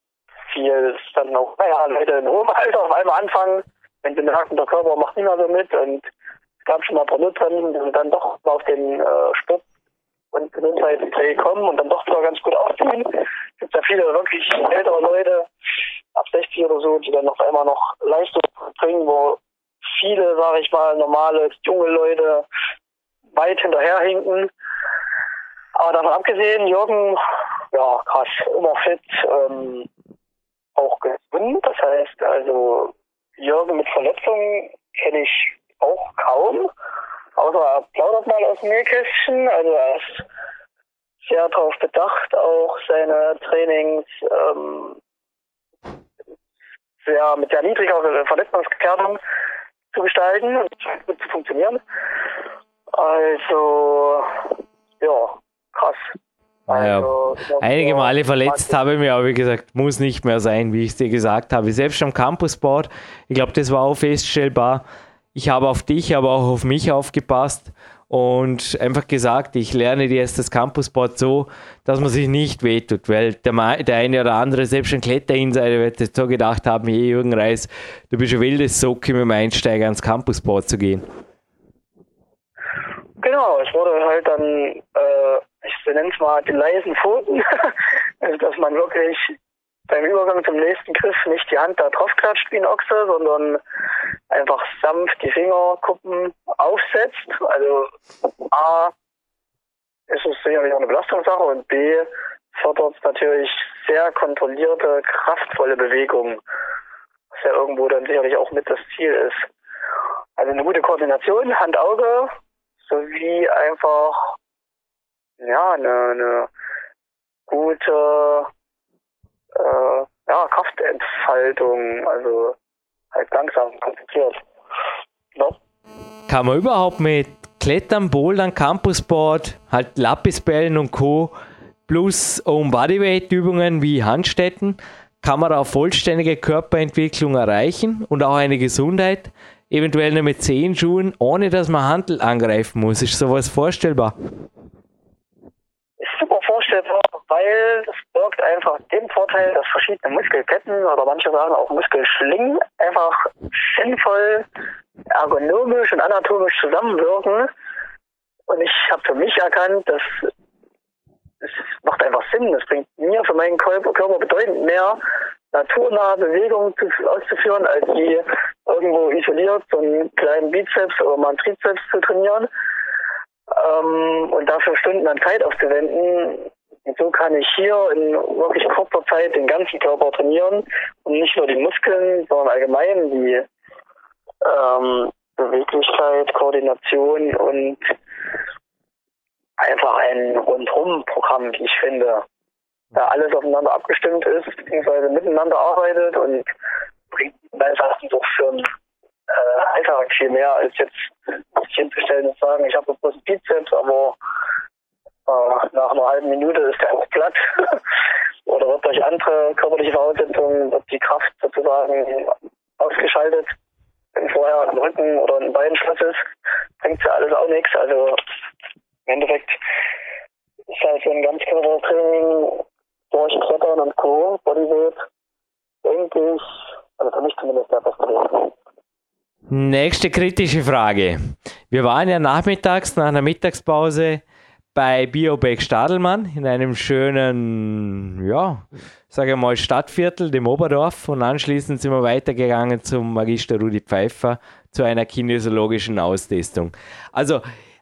[SPEAKER 3] viel, dann auch, naja, Leute in hohem Alter auf einmal anfangen, wenn sie merken, der Körper macht nicht mehr so mit und es gab schon mal ein paar Nutzern, die dann doch auf den äh, Sport und Gesundheitsdreh kommen und dann doch zwar ganz gut aufziehen. Es gibt ja viele wirklich ältere Leute, ab 60 oder so, die dann auf einmal noch Leistung bringen, wo viele, sage ich mal, normale junge Leute weit hinterherhinken. Aber davon abgesehen, Jürgen, ja, krass, immer fit, ähm, auch gesund. Das heißt, also Jürgen mit Verletzungen kenne ich auch kaum. Außer er plaudert mal aus dem Nähkästchen. Also er ist sehr darauf bedacht, auch seine Trainings ähm, sehr, mit sehr niedriger Verletzungsgefährdung zu gestalten und gut zu funktionieren. Also, ja, krass.
[SPEAKER 2] Also, ja, einige Male verletzt habe ich mich, aber wie gesagt, muss nicht mehr sein, wie ich es dir gesagt habe. Selbst am Campusboard, ich glaube, das war auch feststellbar. Ich habe auf dich, aber auch auf mich aufgepasst und einfach gesagt, ich lerne dir jetzt das Campusboard so, dass man sich nicht wehtut, weil der, der eine oder andere, selbst ein Kletterinsider, wird so gedacht haben, hey Jürgen Reis, du bist ein wildes Socke mit dem Einsteiger ans Campusboard zu gehen.
[SPEAKER 3] Genau, es wurde halt dann, äh, ich nenne es mal die leisen Pfoten, dass man wirklich beim Übergang zum nächsten Griff nicht die Hand da drauf klatscht wie ein Ochse, sondern einfach sanft die Fingerkuppen aufsetzt. Also A ist es sicherlich auch eine Belastungssache und B fördert es natürlich sehr kontrollierte, kraftvolle Bewegungen, was ja irgendwo dann sicherlich auch mit das Ziel ist. Also eine gute Koordination, Hand-Auge, sowie einfach ja eine, eine gute äh, ja, Kraftentfaltung, also halt langsam konzentriert. No?
[SPEAKER 2] Kann man überhaupt mit Klettern, Bouldern, Campusboard, halt Lapisbällen und Co. plus um Bodyweight-Übungen wie Handstätten, kann man auch vollständige Körperentwicklung erreichen und auch eine Gesundheit, eventuell nur mit zehn Schuhen, ohne dass man Handel angreifen muss. Ist sowas vorstellbar?
[SPEAKER 3] Weil das birgt einfach den Vorteil, dass verschiedene Muskelketten oder manche sagen auch Muskelschlingen einfach sinnvoll, ergonomisch und anatomisch zusammenwirken. Und ich habe für mich erkannt, dass es macht einfach Sinn. Es bringt mir für meinen Körper, bedeutend mehr, naturnahe Bewegungen zu, auszuführen, als wie irgendwo isoliert so einen kleinen Bizeps oder mal einen Trizeps zu trainieren ähm, und dafür Stunden an Zeit aufzuwenden. Und so kann ich hier in wirklich kurzer Zeit den ganzen Körper trainieren und nicht nur die Muskeln, sondern allgemein die ähm, Beweglichkeit, Koordination und einfach ein Rundum-Programm, wie ich finde, da alles aufeinander abgestimmt ist, beziehungsweise miteinander arbeitet und bringt meines Erachtens auch für einen äh, Alltag viel mehr, als jetzt sich hinzustellen und sagen, ich habe bloß Bizeps, aber äh, nach einer halben Minute ist der auch platt. Oder wird durch andere körperliche Voraussetzungen wird die Kraft sozusagen ausgeschaltet. Wenn vorher ein Rücken oder ein Beinschluss ist, bringt ja alles auch nichts. Also im Endeffekt ist halt so ein Ganzkörpertraining durch Klettern und Co. Bodyweight, denke ich, also für mich zumindest der beste Weg.
[SPEAKER 2] Nächste kritische Frage. Wir waren ja nachmittags nach einer Mittagspause bei Biobeck Stadelmann in einem schönen, ja, sage ich mal, Stadtviertel, dem Oberdorf. Und anschließend sind wir weitergegangen zum Magister Rudi Pfeiffer zu einer kinesiologischen Austestung. Also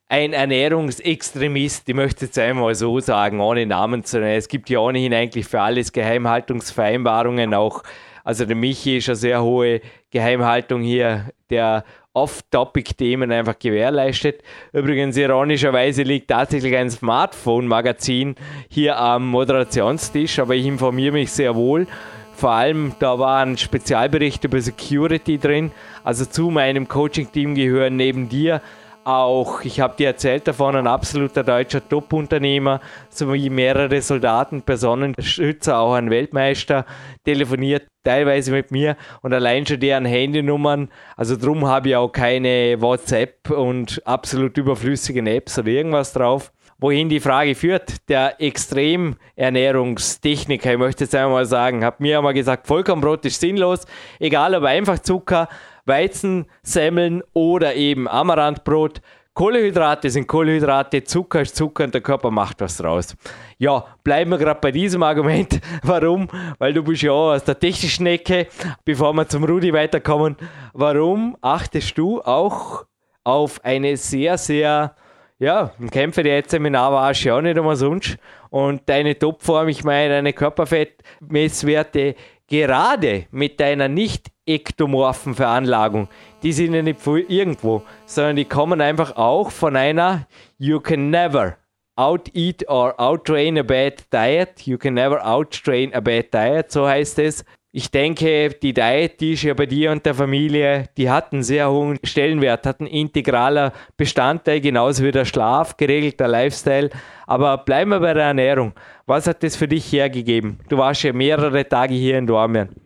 [SPEAKER 2] ein Ernährungsextremist, ich möchte jetzt einmal so sagen, ohne Namen zu nennen. Es gibt ja ohnehin eigentlich für alles Geheimhaltungsvereinbarungen auch also der Michi ist eine sehr hohe Geheimhaltung hier, der Off-Topic-Themen einfach gewährleistet. Übrigens, ironischerweise liegt tatsächlich ein Smartphone-Magazin hier am Moderationstisch, aber ich informiere mich sehr wohl. Vor allem, da war ein Spezialbericht über Security drin. Also zu meinem Coaching-Team gehören neben dir auch, ich habe dir erzählt davon, ein absoluter deutscher Top-Unternehmer, sowie mehrere Soldaten, Personenschützer, auch ein Weltmeister, telefoniert teilweise mit mir und allein schon deren Handynummern, also drum habe ich auch keine WhatsApp und absolut überflüssigen Apps oder irgendwas drauf. Wohin die Frage führt, der Extremernährungstechniker, ich möchte jetzt einmal sagen, hat mir einmal gesagt, Vollkornbrot ist sinnlos, egal ob einfach Zucker, Weizen, Semmeln oder eben Amaranthbrot. Kohlehydrate sind Kohlehydrate, Zucker ist Zucker und der Körper macht was draus. Ja, bleiben wir gerade bei diesem Argument. Warum? Weil du bist ja aus der technischen Ecke. Bevor wir zum Rudi weiterkommen, warum achtest du auch auf eine sehr, sehr, ja, ein Kämpfer, der jetzt Seminar war, ja auch nicht immer sonst. Und deine Topform, ich meine, deine Körperfettmesswerte, gerade mit deiner nicht ektomorphen Veranlagung, die sind ja nicht irgendwo, sondern die kommen einfach auch von einer You can never out-eat or out-train a bad diet. You can never out-train a bad diet, so heißt es. Ich denke, die Diet, die ist ja bei dir und der Familie, die hat einen sehr hohen Stellenwert, hat einen integraler Bestandteil, genauso wie der Schlaf, geregelter Lifestyle. Aber bleiben wir bei der Ernährung. Was hat das für dich hergegeben? Du warst ja mehrere Tage hier in Dormien.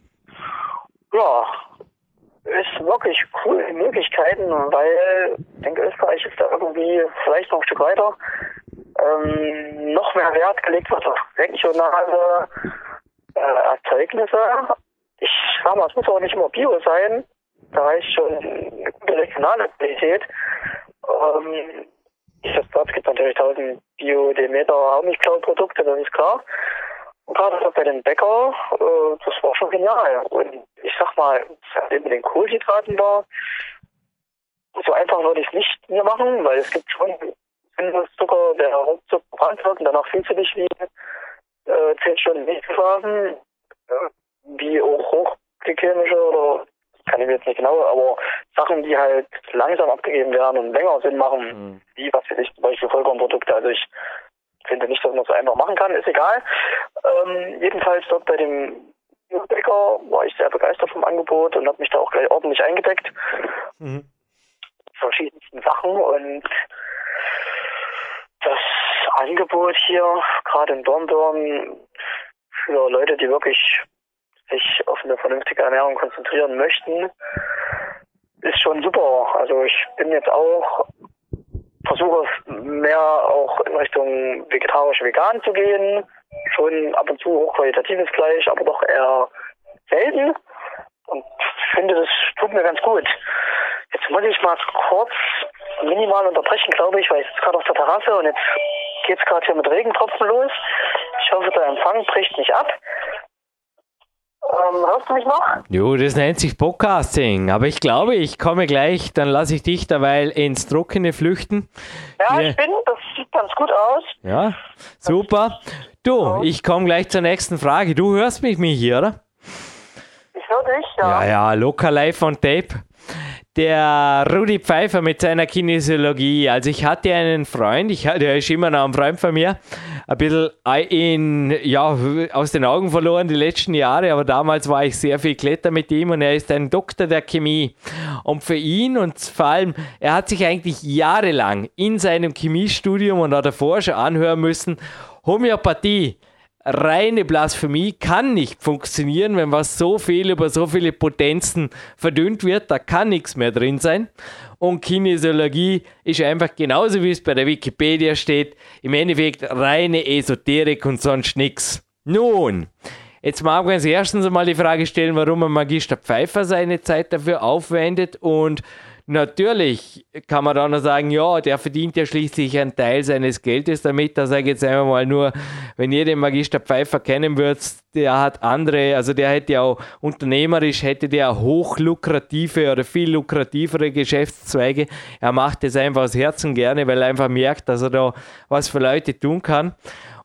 [SPEAKER 3] Ja, ist wirklich cool, die Möglichkeiten, weil ich denke, Österreich ist da irgendwie vielleicht noch ein Stück weiter. Ähm, noch mehr Wert gelegt wird auf regionale äh, Erzeugnisse. Ich sag mal, es muss auch nicht immer Bio sein. Da reicht schon eine gute regionale Qualität. Ähm, es gibt natürlich tausend Bio-Demeter Haarmilchklau-Produkte, das ist klar. Und gerade bei den Bäcker, äh, das war schon genial. Und ich sag mal, mit den Kohlenhydraten da, so einfach würde ich es nicht mehr machen, weil es gibt schon Zucker, der ruckzuck gebrannt wird und danach fühlst du dich wie äh, zehn Stunden nicht geschlafen, äh, wie auch hochglykämische oder kann ich mir jetzt nicht genau, aber Sachen, die halt langsam abgegeben werden und länger Sinn machen, mhm. wie was weiß ich, zum Beispiel Vollkornprodukte. Also ich finde nicht, dass man so einfach machen kann, ist egal. Ähm, jedenfalls dort bei dem Bäcker war ich sehr begeistert vom Angebot und habe mich da auch gleich ordentlich eingedeckt. Mhm. Verschiedensten Sachen und das Angebot hier, gerade in Dornbirn, für Leute, die wirklich sich auf eine vernünftige Ernährung konzentrieren möchten, ist schon super. Also ich bin jetzt auch versuche mehr auch in Richtung vegetarisch vegan zu gehen. Schon ab und zu hochqualitatives Fleisch, aber doch eher selten. Und finde, das tut mir ganz gut. Jetzt muss ich mal kurz minimal unterbrechen, glaube ich, weil ich sitze gerade auf der Terrasse und jetzt geht es gerade hier mit Regentropfen los. Ich hoffe, der Empfang bricht nicht ab. Ähm, hörst du mich noch?
[SPEAKER 2] Jo, das nennt sich Podcasting. Aber ich glaube, ich komme gleich, dann lasse ich dich derweil ins Trockene flüchten.
[SPEAKER 3] Ja, ich bin, das sieht ganz gut aus.
[SPEAKER 2] Ja, super. Du, ich komme gleich zur nächsten Frage. Du hörst mich mich hier, oder?
[SPEAKER 3] Ich höre dich, ja.
[SPEAKER 2] Ja, ja, locker live on tape der Rudi Pfeiffer mit seiner Kinesiologie. Also ich hatte einen Freund, ich, der ist immer noch ein Freund von mir, ein bisschen in, ja, aus den Augen verloren die letzten Jahre, aber damals war ich sehr viel Kletter mit ihm und er ist ein Doktor der Chemie. Und für ihn und vor allem, er hat sich eigentlich jahrelang in seinem Chemiestudium und auch davor schon anhören müssen, Homöopathie reine Blasphemie kann nicht funktionieren, wenn was so viel über so viele Potenzen verdünnt wird. Da kann nichts mehr drin sein. Und Kinesiologie ist einfach genauso wie es bei der Wikipedia steht, im Endeffekt reine Esoterik und sonst nichts. Nun, Jetzt mag man als erstens einmal die Frage stellen, warum ein Magister Pfeiffer seine Zeit dafür aufwendet und Natürlich kann man dann sagen, ja, der verdient ja schließlich einen Teil seines Geldes damit. Da sage ich jetzt einfach mal nur, wenn ihr den Magister Pfeiffer kennen würdet, der hat andere, also der hätte ja auch unternehmerisch, hätte der hochlukrative oder viel lukrativere Geschäftszweige. Er macht das einfach aus Herzen gerne, weil er einfach merkt, dass er da was für Leute tun kann.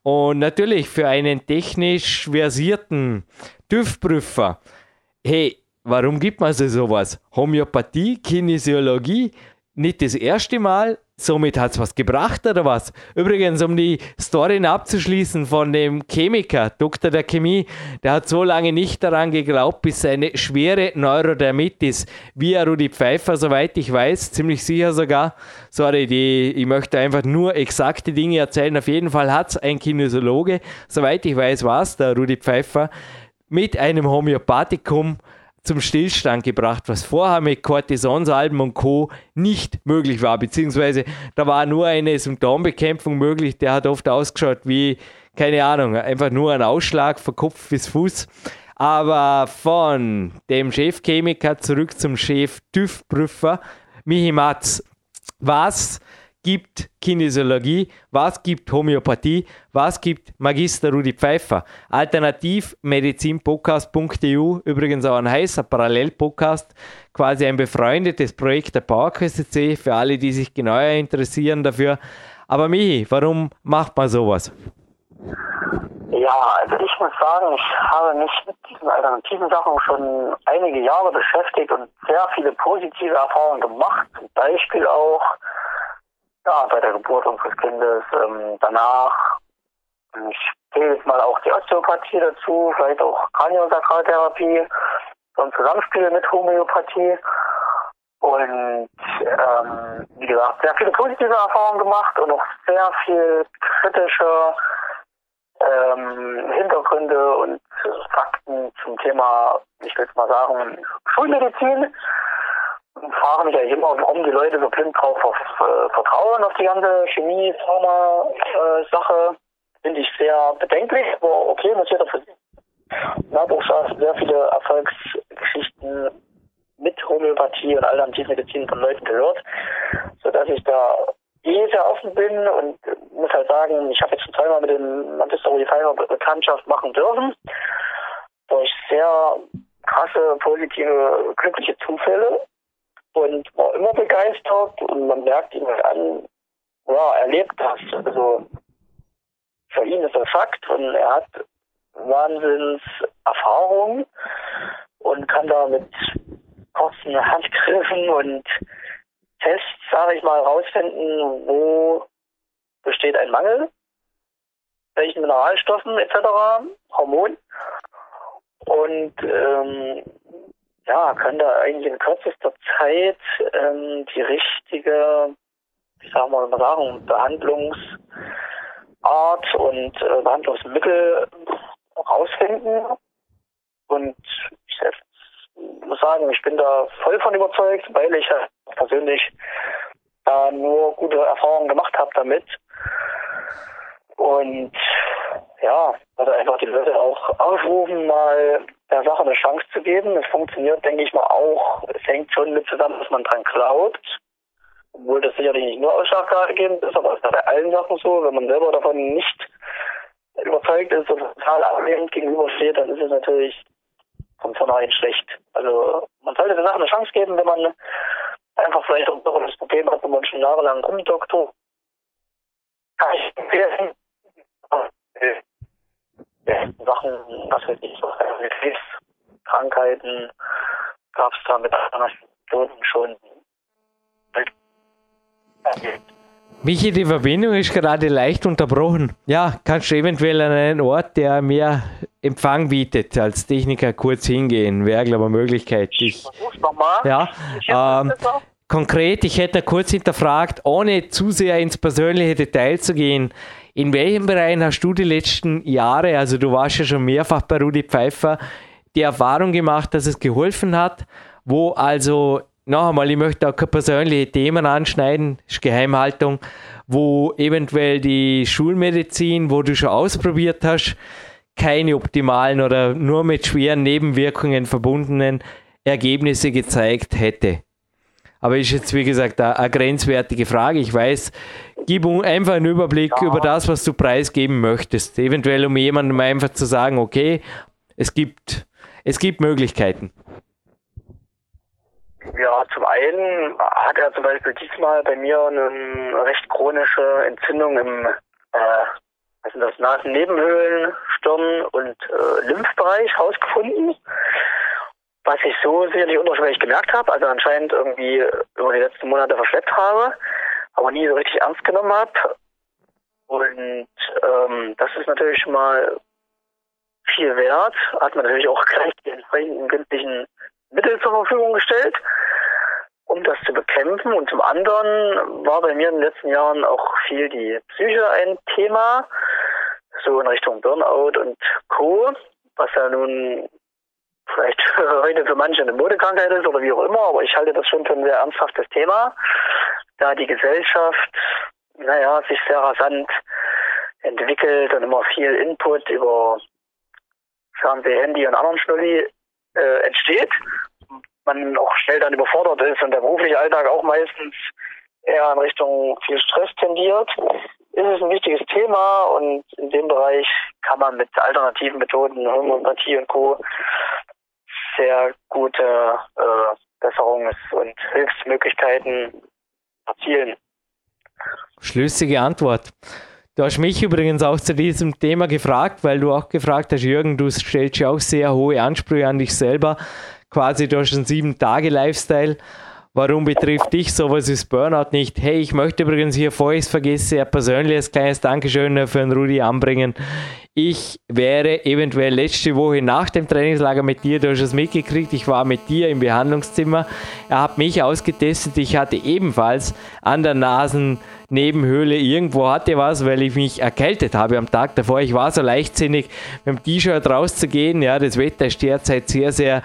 [SPEAKER 2] Und natürlich für einen technisch versierten TÜV-Prüfer, hey, Warum gibt man sich sowas? Homöopathie, Kinesiologie, nicht das erste Mal, somit hat es was gebracht oder was? Übrigens, um die Story abzuschließen von dem Chemiker, Doktor der Chemie, der hat so lange nicht daran geglaubt, bis seine schwere Neurodermitis, wie Rudi Pfeiffer, soweit ich weiß, ziemlich sicher sogar, sorry, die, ich möchte einfach nur exakte Dinge erzählen, auf jeden Fall hat es ein Kinesiologe, soweit ich weiß, war es der Rudi Pfeiffer, mit einem Homöopathikum zum Stillstand gebracht, was vorher mit Cortisonsalben und Co. nicht möglich war, beziehungsweise da war nur eine Symptombekämpfung möglich, der hat oft ausgeschaut wie, keine Ahnung, einfach nur ein Ausschlag von Kopf bis Fuß. Aber von dem Chefchemiker zurück zum Chef-TÜV-Prüfer, Michi Matz. Was gibt Kinesiologie, was gibt Homöopathie, was gibt Magister Rudi Pfeiffer. Alternativmedizinpodcast.eu, übrigens auch ein heißer Parallelpodcast, quasi ein befreundetes Projekt der PowerQuest für alle, die sich genauer interessieren dafür. Aber Michi, warum macht man sowas?
[SPEAKER 3] Ja, also ich muss sagen, ich habe mich mit diesen alternativen Sachen schon einige Jahre beschäftigt und sehr viele positive Erfahrungen gemacht. Zum Beispiel auch ja, bei der Geburt unseres Kindes, ähm, danach. Ich zähle jetzt mal auch die Osteopathie dazu, vielleicht auch Kraniosakraltherapie, so ein Zusammenspiel mit Homöopathie. Und ähm, wie gesagt, sehr viele positive Erfahrungen gemacht und auch sehr viel kritische ähm, Hintergründe und Fakten zum Thema, ich will es mal sagen, Schulmedizin frage mich eigentlich immer, warum die Leute so blind drauf vertrauen auf die ganze Chemie, Pharma-Sache. Finde ich sehr bedenklich, aber okay, muss jeder für sich. Ich habe auch sehr viele Erfolgsgeschichten mit Homöopathie und Alternativmedizin von Leuten gehört, sodass ich da eh sehr offen bin und muss halt sagen, ich habe jetzt schon zweimal mit dem Magister Rudi Pfeiffer Bekanntschaft machen dürfen, durch sehr krasse, positive, glückliche Zufälle und war immer begeistert und man merkt ihm an, ja, er lebt das. Also für ihn ist das Fakt und er hat Wahnsinns Erfahrung und kann da mit kurzen Handgriffen und Tests, sage ich mal, rausfinden, wo besteht ein Mangel, welchen Mineralstoffen etc., Hormon. Und ähm, ja, kann da eigentlich in kürzester Zeit ähm, die richtige, ich sag mal, sagen, Behandlungsart und äh, Behandlungsmittel rausfinden. Und ich selbst muss sagen, ich bin da voll von überzeugt, weil ich persönlich da nur gute Erfahrungen gemacht habe damit. Und ja, also einfach die Leute auch aufrufen, mal der Sache eine Chance zu geben. Es funktioniert, denke ich mal, auch. Es hängt schon mit zusammen, dass man dran glaubt. Obwohl das sicherlich nicht nur ausschlaggebend ist, aber es ist bei allen Sachen so. Wenn man selber davon nicht überzeugt ist und total ablehnend gegenübersteht, dann ist es natürlich von vornherein schlecht. Also man sollte der Sache eine Chance geben, wenn man einfach vielleicht noch das Problem hat, wenn man schon jahrelang rumdoktor. Kann ich empfehlen. Sachen, was weiß ich, Krebskrankheiten gab es da mit anderen Methoden schon.
[SPEAKER 2] Michi, die Verbindung ist gerade leicht unterbrochen. Ja, kannst du eventuell an einen Ort, der mehr Empfang bietet, als Techniker kurz hingehen? Wäre, glaube ich, eine Möglichkeit. Ich, ja, ähm, konkret, ich hätte kurz hinterfragt, ohne zu sehr ins persönliche Detail zu gehen, in welchem Bereich hast du die letzten Jahre, also du warst ja schon mehrfach bei Rudi Pfeiffer, die Erfahrung gemacht, dass es geholfen hat, wo also noch einmal, ich möchte auch keine persönliche Themen anschneiden, ist Geheimhaltung, wo eventuell die Schulmedizin, wo du schon ausprobiert hast, keine optimalen oder nur mit schweren Nebenwirkungen verbundenen Ergebnisse gezeigt hätte. Aber ist jetzt, wie gesagt, eine, grenzwertige Frage. Ich weiß, gib einfach einen Überblick ja. über das, was du preisgeben möchtest. Eventuell, um jemandem einfach zu sagen, okay, es gibt, es gibt Möglichkeiten.
[SPEAKER 3] Ja, zum einen hat er zum Beispiel diesmal bei mir eine recht chronische Entzündung im äh, was sind das, Nasennebenhöhlen, Stirn und äh, Lymphbereich herausgefunden. Was ich so sicherlich unterschwellig gemerkt habe, also anscheinend irgendwie über die letzten Monate verschleppt habe, aber nie so richtig ernst genommen habe. Und ähm, das ist natürlich schon mal viel wert. Hat man natürlich auch gleich die entsprechenden günstigen Mittel zur Verfügung gestellt, um das zu bekämpfen. Und zum anderen war bei mir in den letzten Jahren auch viel die Psyche ein Thema, so in Richtung Burnout und Co., was ja nun vielleicht heute für manche eine Modekrankheit ist oder wie auch immer, aber ich halte das schon für ein sehr ernsthaftes Thema, da die Gesellschaft, naja, sich sehr rasant entwickelt und immer viel Input über Fernseh, Handy und anderen Schnulli äh, entsteht, man auch schnell dann überfordert ist und der berufliche Alltag auch meistens eher in Richtung viel Stress tendiert, ist es ein wichtiges Thema und in dem Bereich kann man mit alternativen Methoden, Homöopathie und Co. sehr gute äh, Besserungs- und Hilfsmöglichkeiten erzielen.
[SPEAKER 2] Schlüssige Antwort. Du hast mich übrigens auch zu diesem Thema gefragt, weil du auch gefragt hast, Jürgen, du stellst ja auch sehr hohe Ansprüche an dich selber. Quasi du hast einen Sieben-Tage-Lifestyle. Warum betrifft dich sowas wie Burnout nicht? Hey, ich möchte übrigens hier, bevor ich es vergesse, ein persönliches kleines Dankeschön für den Rudi anbringen. Ich wäre eventuell letzte Woche nach dem Trainingslager mit dir, du hast es mitgekriegt, ich war mit dir im Behandlungszimmer. Er hat mich ausgetestet, ich hatte ebenfalls an der Nasennebenhöhle irgendwo hatte was, weil ich mich erkältet habe am Tag davor. Ich war so leichtsinnig, mit dem T-Shirt rauszugehen. Ja, das Wetter ist derzeit sehr, sehr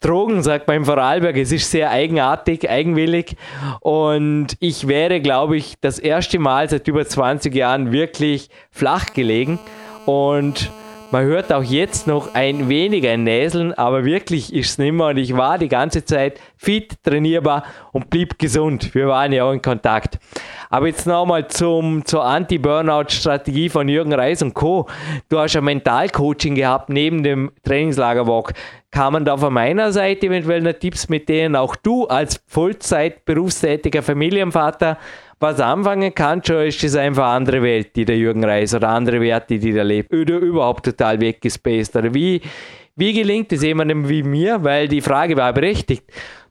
[SPEAKER 2] Drogen, sagt man im Vorarlberg. Es ist sehr eigenartig, eigenwillig. Und ich wäre, glaube ich, das erste Mal seit über 20 Jahren wirklich flach gelegen. Und man hört auch jetzt noch ein weniger ein Näseln, aber wirklich ist es nimmer und ich war die ganze Zeit fit, trainierbar und blieb gesund. Wir waren ja auch in Kontakt. Aber jetzt nochmal zum, zur Anti-Burnout-Strategie von Jürgen Reis und Co. Du hast ein Mentalcoaching gehabt neben dem Trainingslagerwalk. Kamen da von meiner Seite eventuell noch Tipps, mit denen auch du als Vollzeit berufstätiger Familienvater was anfangen kannst, oder ist das einfach eine andere Welt, die der Jürgen Reis oder andere Werte, die der lebt, oder überhaupt total weggespaced? Oder wie, wie gelingt es jemandem wie mir? Weil die Frage war berechtigt.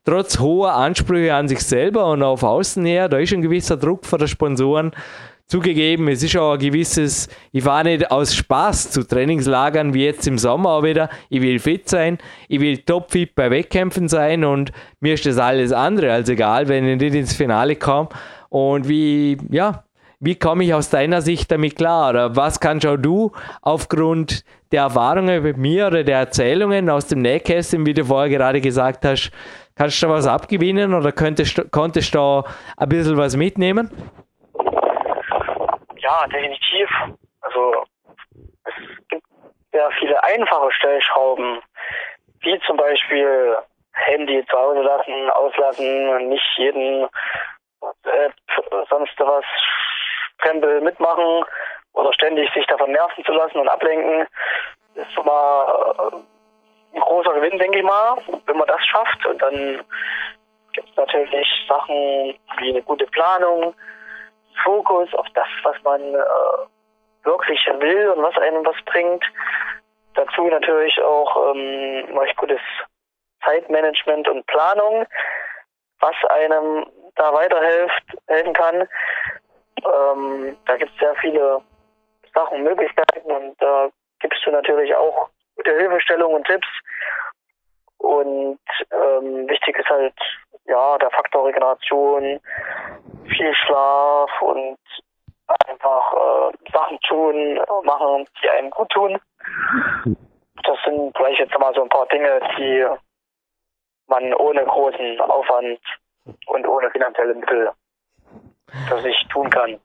[SPEAKER 2] Trotz hoher Ansprüche an sich selber und auf Außen her, da ist ein gewisser Druck von der Sponsoren. Zugegeben, es ist auch ein gewisses, ich fahre nicht aus Spaß zu Trainingslagern wie jetzt im Sommer auch wieder. Ich will fit sein, ich will topfit bei Wettkämpfen sein und mir ist das alles andere als egal, wenn ich nicht ins Finale komme. Und wie, ja, Wie komme ich aus deiner Sicht damit klar? Oder was kannst auch du aufgrund der Erfahrungen mit mir oder der Erzählungen aus dem Nähkästchen, wie du vorher gerade gesagt hast, kannst du da was abgewinnen oder könntest, konntest du da ein bisschen was mitnehmen?
[SPEAKER 3] Ja, definitiv. Also es gibt sehr viele einfache Stellschrauben, wie zum Beispiel Handy zu Hause lassen, auslassen nicht jeden App, sonst was Krempel mitmachen oder ständig sich davon nerven zu lassen und ablenken, ist schon mal äh, ein großer Gewinn, denke ich mal, wenn man das schafft. Und dann gibt es natürlich Sachen wie eine gute Planung, Fokus auf das, was man äh, wirklich will und was einem was bringt. Dazu natürlich auch ähm, recht gutes Zeitmanagement und Planung, was einem da weiterhelfen helfen kann. Ähm, da gibt es sehr viele Sachen, Möglichkeiten und da gibst du natürlich auch gute Hilfestellung und Tipps. Und ähm, wichtig ist halt ja der Faktor Regeneration, viel Schlaf und einfach äh, Sachen tun, machen, die einem gut tun. Das sind gleich jetzt mal so ein paar Dinge, die man ohne großen Aufwand und ohne finanzielle Mittel für sich tun kann.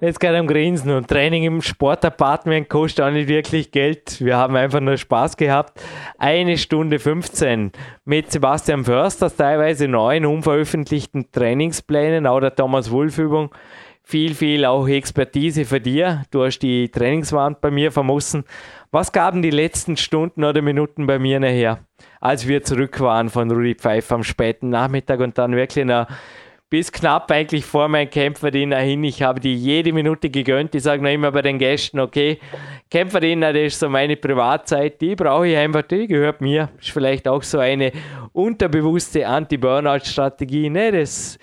[SPEAKER 2] Jetzt gerade am Grinsen und Training im Sportapartment kostet auch nicht wirklich Geld. Wir haben einfach nur Spaß gehabt. Eine Stunde 15 mit Sebastian Förster, teilweise neuen unveröffentlichten Trainingsplänen, auch der Thomas Wolf Übung. Viel, viel auch Expertise für dir. Du hast die Trainingswand bei mir vermossen. Was gaben die letzten Stunden oder Minuten bei mir nachher, als wir zurück waren von Rudi Pfeiffer am späten Nachmittag und dann wirklich noch bis knapp eigentlich vor meinem Kämpferdiener hin. Ich habe die jede Minute gegönnt. Ich sage noch immer bei den Gästen, okay, Kämpferdiener, das ist so meine Privatzeit, die brauche ich einfach, die gehört mir. Ist vielleicht auch so eine unterbewusste Anti-Burnout-Strategie. Ne, das,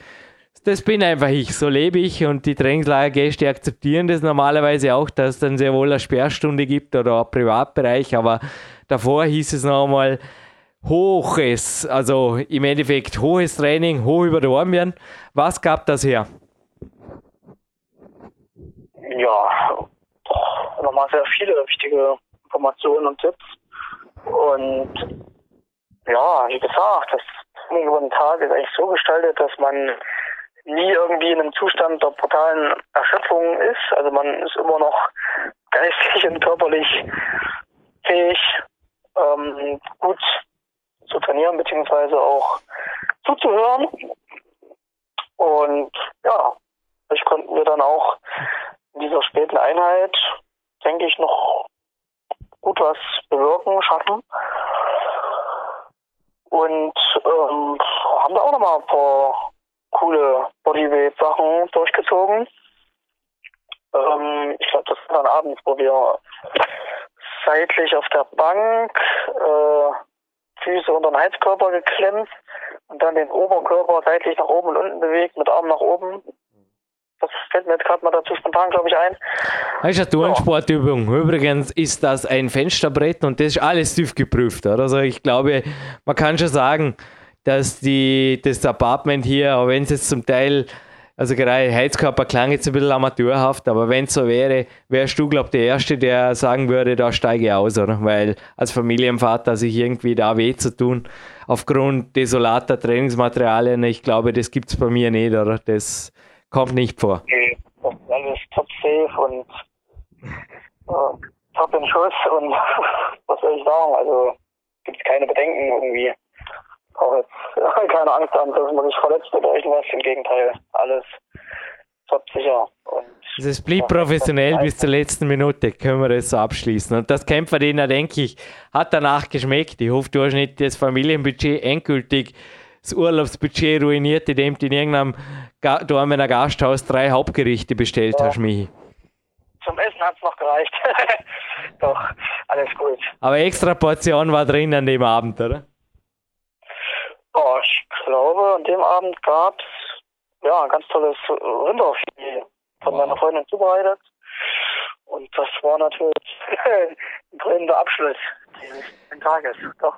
[SPEAKER 2] das bin einfach ich, so lebe ich und die Trainingslagergäste akzeptieren das normalerweise auch, dass es dann sehr wohl eine Sperrstunde gibt oder ein Privatbereich, aber davor hieß es noch einmal, hohes, also im Endeffekt hohes Training, hoch über die Ohren werden. Was gab das her?
[SPEAKER 3] Ja, nochmal sehr viele wichtige Informationen und Tipps. Und ja, wie gesagt, das Training über den Tag ist eigentlich so gestaltet, dass man nie irgendwie in einem Zustand der brutalen Erschöpfung ist. Also man ist immer noch geistig und körperlich fähig, ähm, gut zu trainieren, beziehungsweise auch zuzuhören. Und ja, ich konnten wir dann auch in dieser späten Einheit, denke ich, noch gut was bewirken, schaffen. Und ähm, haben da auch nochmal ein paar coole Bodyweight-Sachen durchgezogen. Ähm, ich glaube, das war dann abends, wo wir seitlich auf der Bank äh, Füße unter den Heizkörper geklemmt und dann den Oberkörper seitlich nach oben und unten bewegt, mit Armen nach oben. Das fällt mir jetzt gerade mal dazu spontan, glaube ich, ein.
[SPEAKER 2] Das ist eine Turnsportübung. Übrigens ist das ein Fensterbrett und das ist alles TÜV geprüft. Oder? Also ich glaube, man kann schon sagen, dass die, das Apartment hier, auch wenn es jetzt zum Teil also gerade Heizkörper klang jetzt ein bisschen amateurhaft, aber wenn es so wäre, wärst du, glaube ich, der Erste, der sagen würde, da steige ich aus, oder? Weil als Familienvater sich irgendwie da weh zu tun, aufgrund desolater Trainingsmaterialien, ich glaube, das gibt es bei mir nicht, oder? Das kommt nicht vor.
[SPEAKER 3] Ist alles top safe und äh, top in Schuss und was soll ich sagen, also gibt es keine Bedenken irgendwie auch jetzt keine Angst haben, dass man sich verletzt oder irgendwas. Im Gegenteil, alles top sicher. Und
[SPEAKER 2] es blieb professionell bis zur letzten Minute, können wir das so abschließen. Und das Kämpferdiener, denke ich, hat danach geschmeckt. Ich hoffe, du hast nicht das Familienbudget endgültig das Urlaubsbudget ruiniert, indem du in irgendeinem Dormener Gasthaus drei Hauptgerichte bestellt ja. hast, Michi.
[SPEAKER 3] Zum Essen hat es noch gereicht. Doch, alles gut.
[SPEAKER 2] Aber extra Portion war drin an dem Abend, oder?
[SPEAKER 3] Oh, ich glaube, an dem Abend gab es ja, ein ganz tolles Rinderfilet von wow. meiner Freundin zubereitet. Und das war natürlich ein krönender Abschluss dieses Tages. Doch.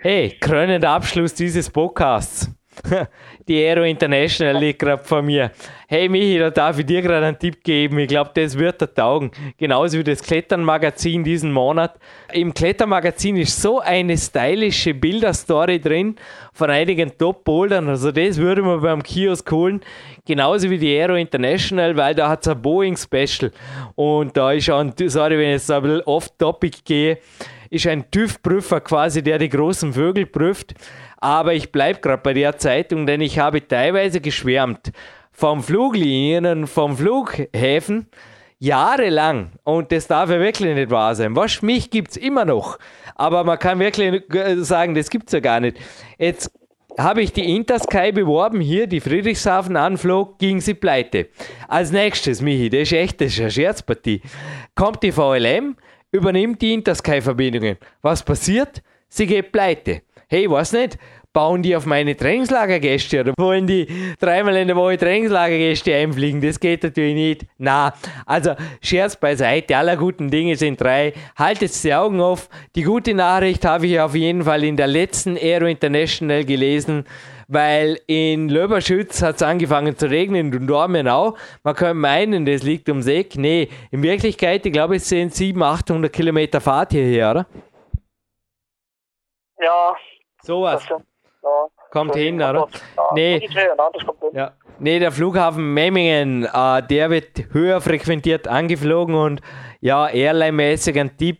[SPEAKER 2] Hey, krönender Abschluss dieses Podcasts. die Aero International liegt gerade vor mir. Hey Michi, da darf ich dir gerade einen Tipp geben. Ich glaube, das wird dir taugen. Genauso wie das Kletternmagazin diesen Monat. Im Klettermagazin ist so eine stylische Bilderstory drin von einigen Top-Bouldern. Also das würde man beim Kiosk holen. Genauso wie die Aero International, weil da hat es ein Boeing-Special. Und da ist auch, sorry, wenn ich jetzt ein bisschen off-topic gehe, ist ein TÜV-Prüfer quasi, der die großen Vögel prüft. Aber ich bleibe gerade bei der Zeitung, denn ich habe teilweise geschwärmt vom Fluglinien, vom Flughäfen, jahrelang. Und das darf ja wirklich nicht wahr sein. Was, mich gibt es immer noch. Aber man kann wirklich sagen, das gibt es ja gar nicht. Jetzt habe ich die Intersky beworben, hier die Friedrichshafen-Anflug, ging sie pleite. Als nächstes, Michi, das ist echt das ist eine Scherzpartie, kommt die VLM, übernimmt die Intersky-Verbindungen. Was passiert? Sie geht pleite. Hey, was nicht? Bauen die auf meine Trainingslagergäste oder wollen die dreimal in der Woche Trainingslagergäste einfliegen? Das geht natürlich nicht. Na, also Scherz beiseite, aller guten Dinge sind drei. Haltet die Augen auf. Die gute Nachricht habe ich auf jeden Fall in der letzten Aero International gelesen weil in Löberschütz hat es angefangen zu regnen und Dormenau. Man könnte meinen, das liegt ums Eck. Nee, in Wirklichkeit, ich glaube, es sind 700, 800 Kilometer Fahrt hierher, oder?
[SPEAKER 3] Ja.
[SPEAKER 2] Sowas. Kommt hin, oder? Nee. Ja. Nee, der Flughafen Memmingen, äh, der wird höher frequentiert angeflogen und ja, Airline-mäßig ein Tipp,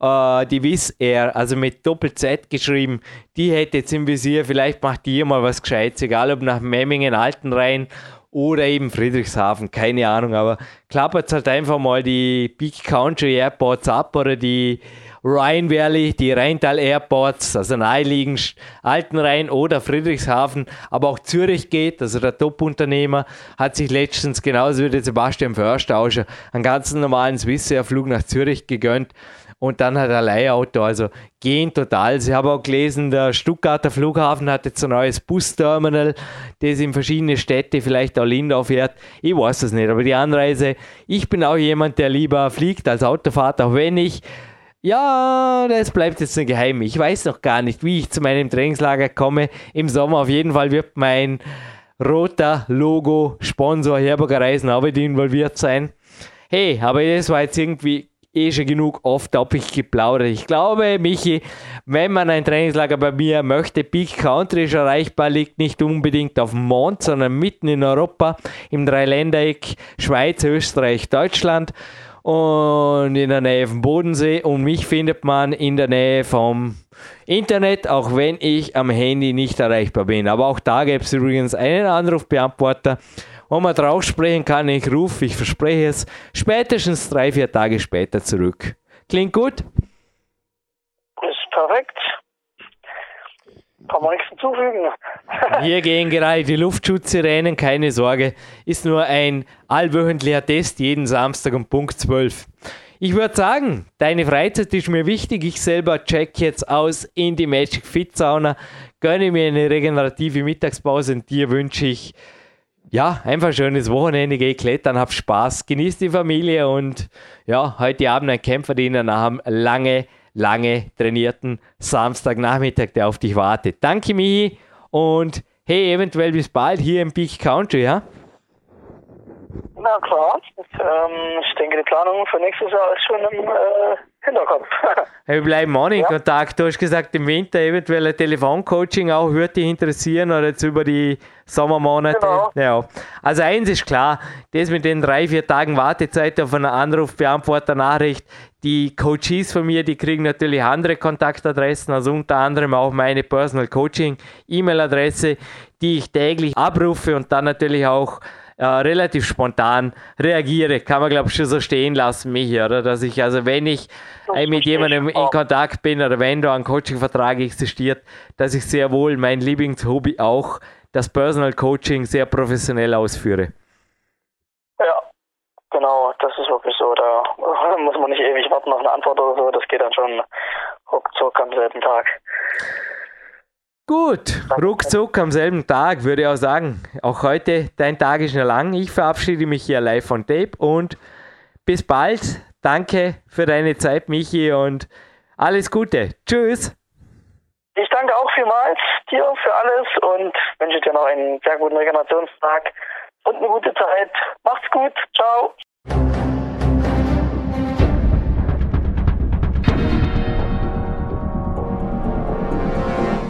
[SPEAKER 2] äh, die Wizz Air, also mit Doppel-Z geschrieben, die hätte jetzt im Visier, vielleicht macht die mal was Gescheites, egal ob nach Memmingen, Altenrhein oder eben Friedrichshafen, keine Ahnung, aber klappert halt einfach mal die Big Country Airports ab oder die Rhine Valley, die Rheintal Airports, also naheliegend Altenrhein oder Friedrichshafen, aber auch Zürich geht, also der Top-Unternehmer hat sich letztens genauso wie der Sebastian Förstauscher einen ganz normalen Swissair-Flug nach Zürich gegönnt und dann hat er Leihauto. Also gehen total. Ich habe auch gelesen, der Stuttgarter Flughafen hat jetzt ein neues Busterminal, das in verschiedene Städte, vielleicht auch Lindau fährt. Ich weiß es nicht, aber die Anreise, ich bin auch jemand, der lieber fliegt als Autofahrt, auch wenn ich ja, das bleibt jetzt ein Geheim. Ich weiß noch gar nicht, wie ich zu meinem Trainingslager komme. Im Sommer auf jeden Fall wird mein roter Logo-Sponsor Herberger Reisen involviert sein. Hey, aber das war jetzt irgendwie eh schon genug off-topic geplaudert. Ich glaube, Michi, wenn man ein Trainingslager bei mir möchte, Peak Country ist erreichbar, liegt nicht unbedingt auf dem Mond, sondern mitten in Europa, im Dreiländereck Schweiz, Österreich, Deutschland und in der Nähe vom Bodensee. Und mich findet man in der Nähe vom Internet, auch wenn ich am Handy nicht erreichbar bin. Aber auch da gäbe es übrigens einen Anrufbeantworter wo man drauf sprechen kann. Ich rufe, ich verspreche es, spätestens drei, vier Tage später zurück. Klingt gut?
[SPEAKER 3] Ist perfekt. Kann man nichts hinzufügen.
[SPEAKER 2] Hier gehen gerade die Luftschutzsirenen, keine Sorge. Ist nur ein allwöchentlicher Test, jeden Samstag um Punkt 12. Ich würde sagen, deine Freizeit ist mir wichtig. Ich selber check jetzt aus in die Magic Fit Sauna, gönne mir eine regenerative Mittagspause und dir wünsche ich ja, einfach schönes Wochenende, geh klettern, hab Spaß, genieß die Familie und ja, heute Abend ein Kämpferdiener nach einem lange, lange trainierten Samstagnachmittag, der auf dich wartet. Danke, Michi, und hey, eventuell bis bald hier im Big Country, ja?
[SPEAKER 3] Na klar, ähm, ich denke, die Planung für nächstes Jahr ist schon im äh, Hinterkopf.
[SPEAKER 2] wir bleiben auch in ja. Kontakt. Du hast gesagt, im Winter eventuell ein Telefoncoaching auch würde dich interessieren oder jetzt über die Sommermonate. Genau. Ja. Also eins ist klar, das mit den drei, vier Tagen Wartezeit auf einen Anruf, Beantworter, Nachricht, die Coaches von mir, die kriegen natürlich andere Kontaktadressen, also unter anderem auch meine Personal Coaching E-Mail-Adresse, die ich täglich abrufe und dann natürlich auch äh, relativ spontan reagiere. Kann man, glaube ich, schon so stehen lassen, mich, oder? Dass ich, also wenn ich äh, mit jemandem in Kontakt bin oder wenn da ein Coaching-Vertrag existiert, dass ich sehr wohl mein Lieblingshobby auch, das Personal Coaching, sehr professionell ausführe.
[SPEAKER 3] Ja, genau, das ist wirklich so. Da muss man nicht ewig warten auf eine Antwort oder so. Das geht dann schon ruckzuck am selben Tag.
[SPEAKER 2] Gut, ruckzuck am selben Tag würde ich auch sagen. Auch heute, dein Tag ist noch lang. Ich verabschiede mich hier live von Tape und bis bald. Danke für deine Zeit, Michi, und alles Gute. Tschüss.
[SPEAKER 3] Ich danke auch vielmals dir für alles und wünsche dir noch einen sehr guten Regenerationstag und eine gute Zeit. Macht's gut. Ciao.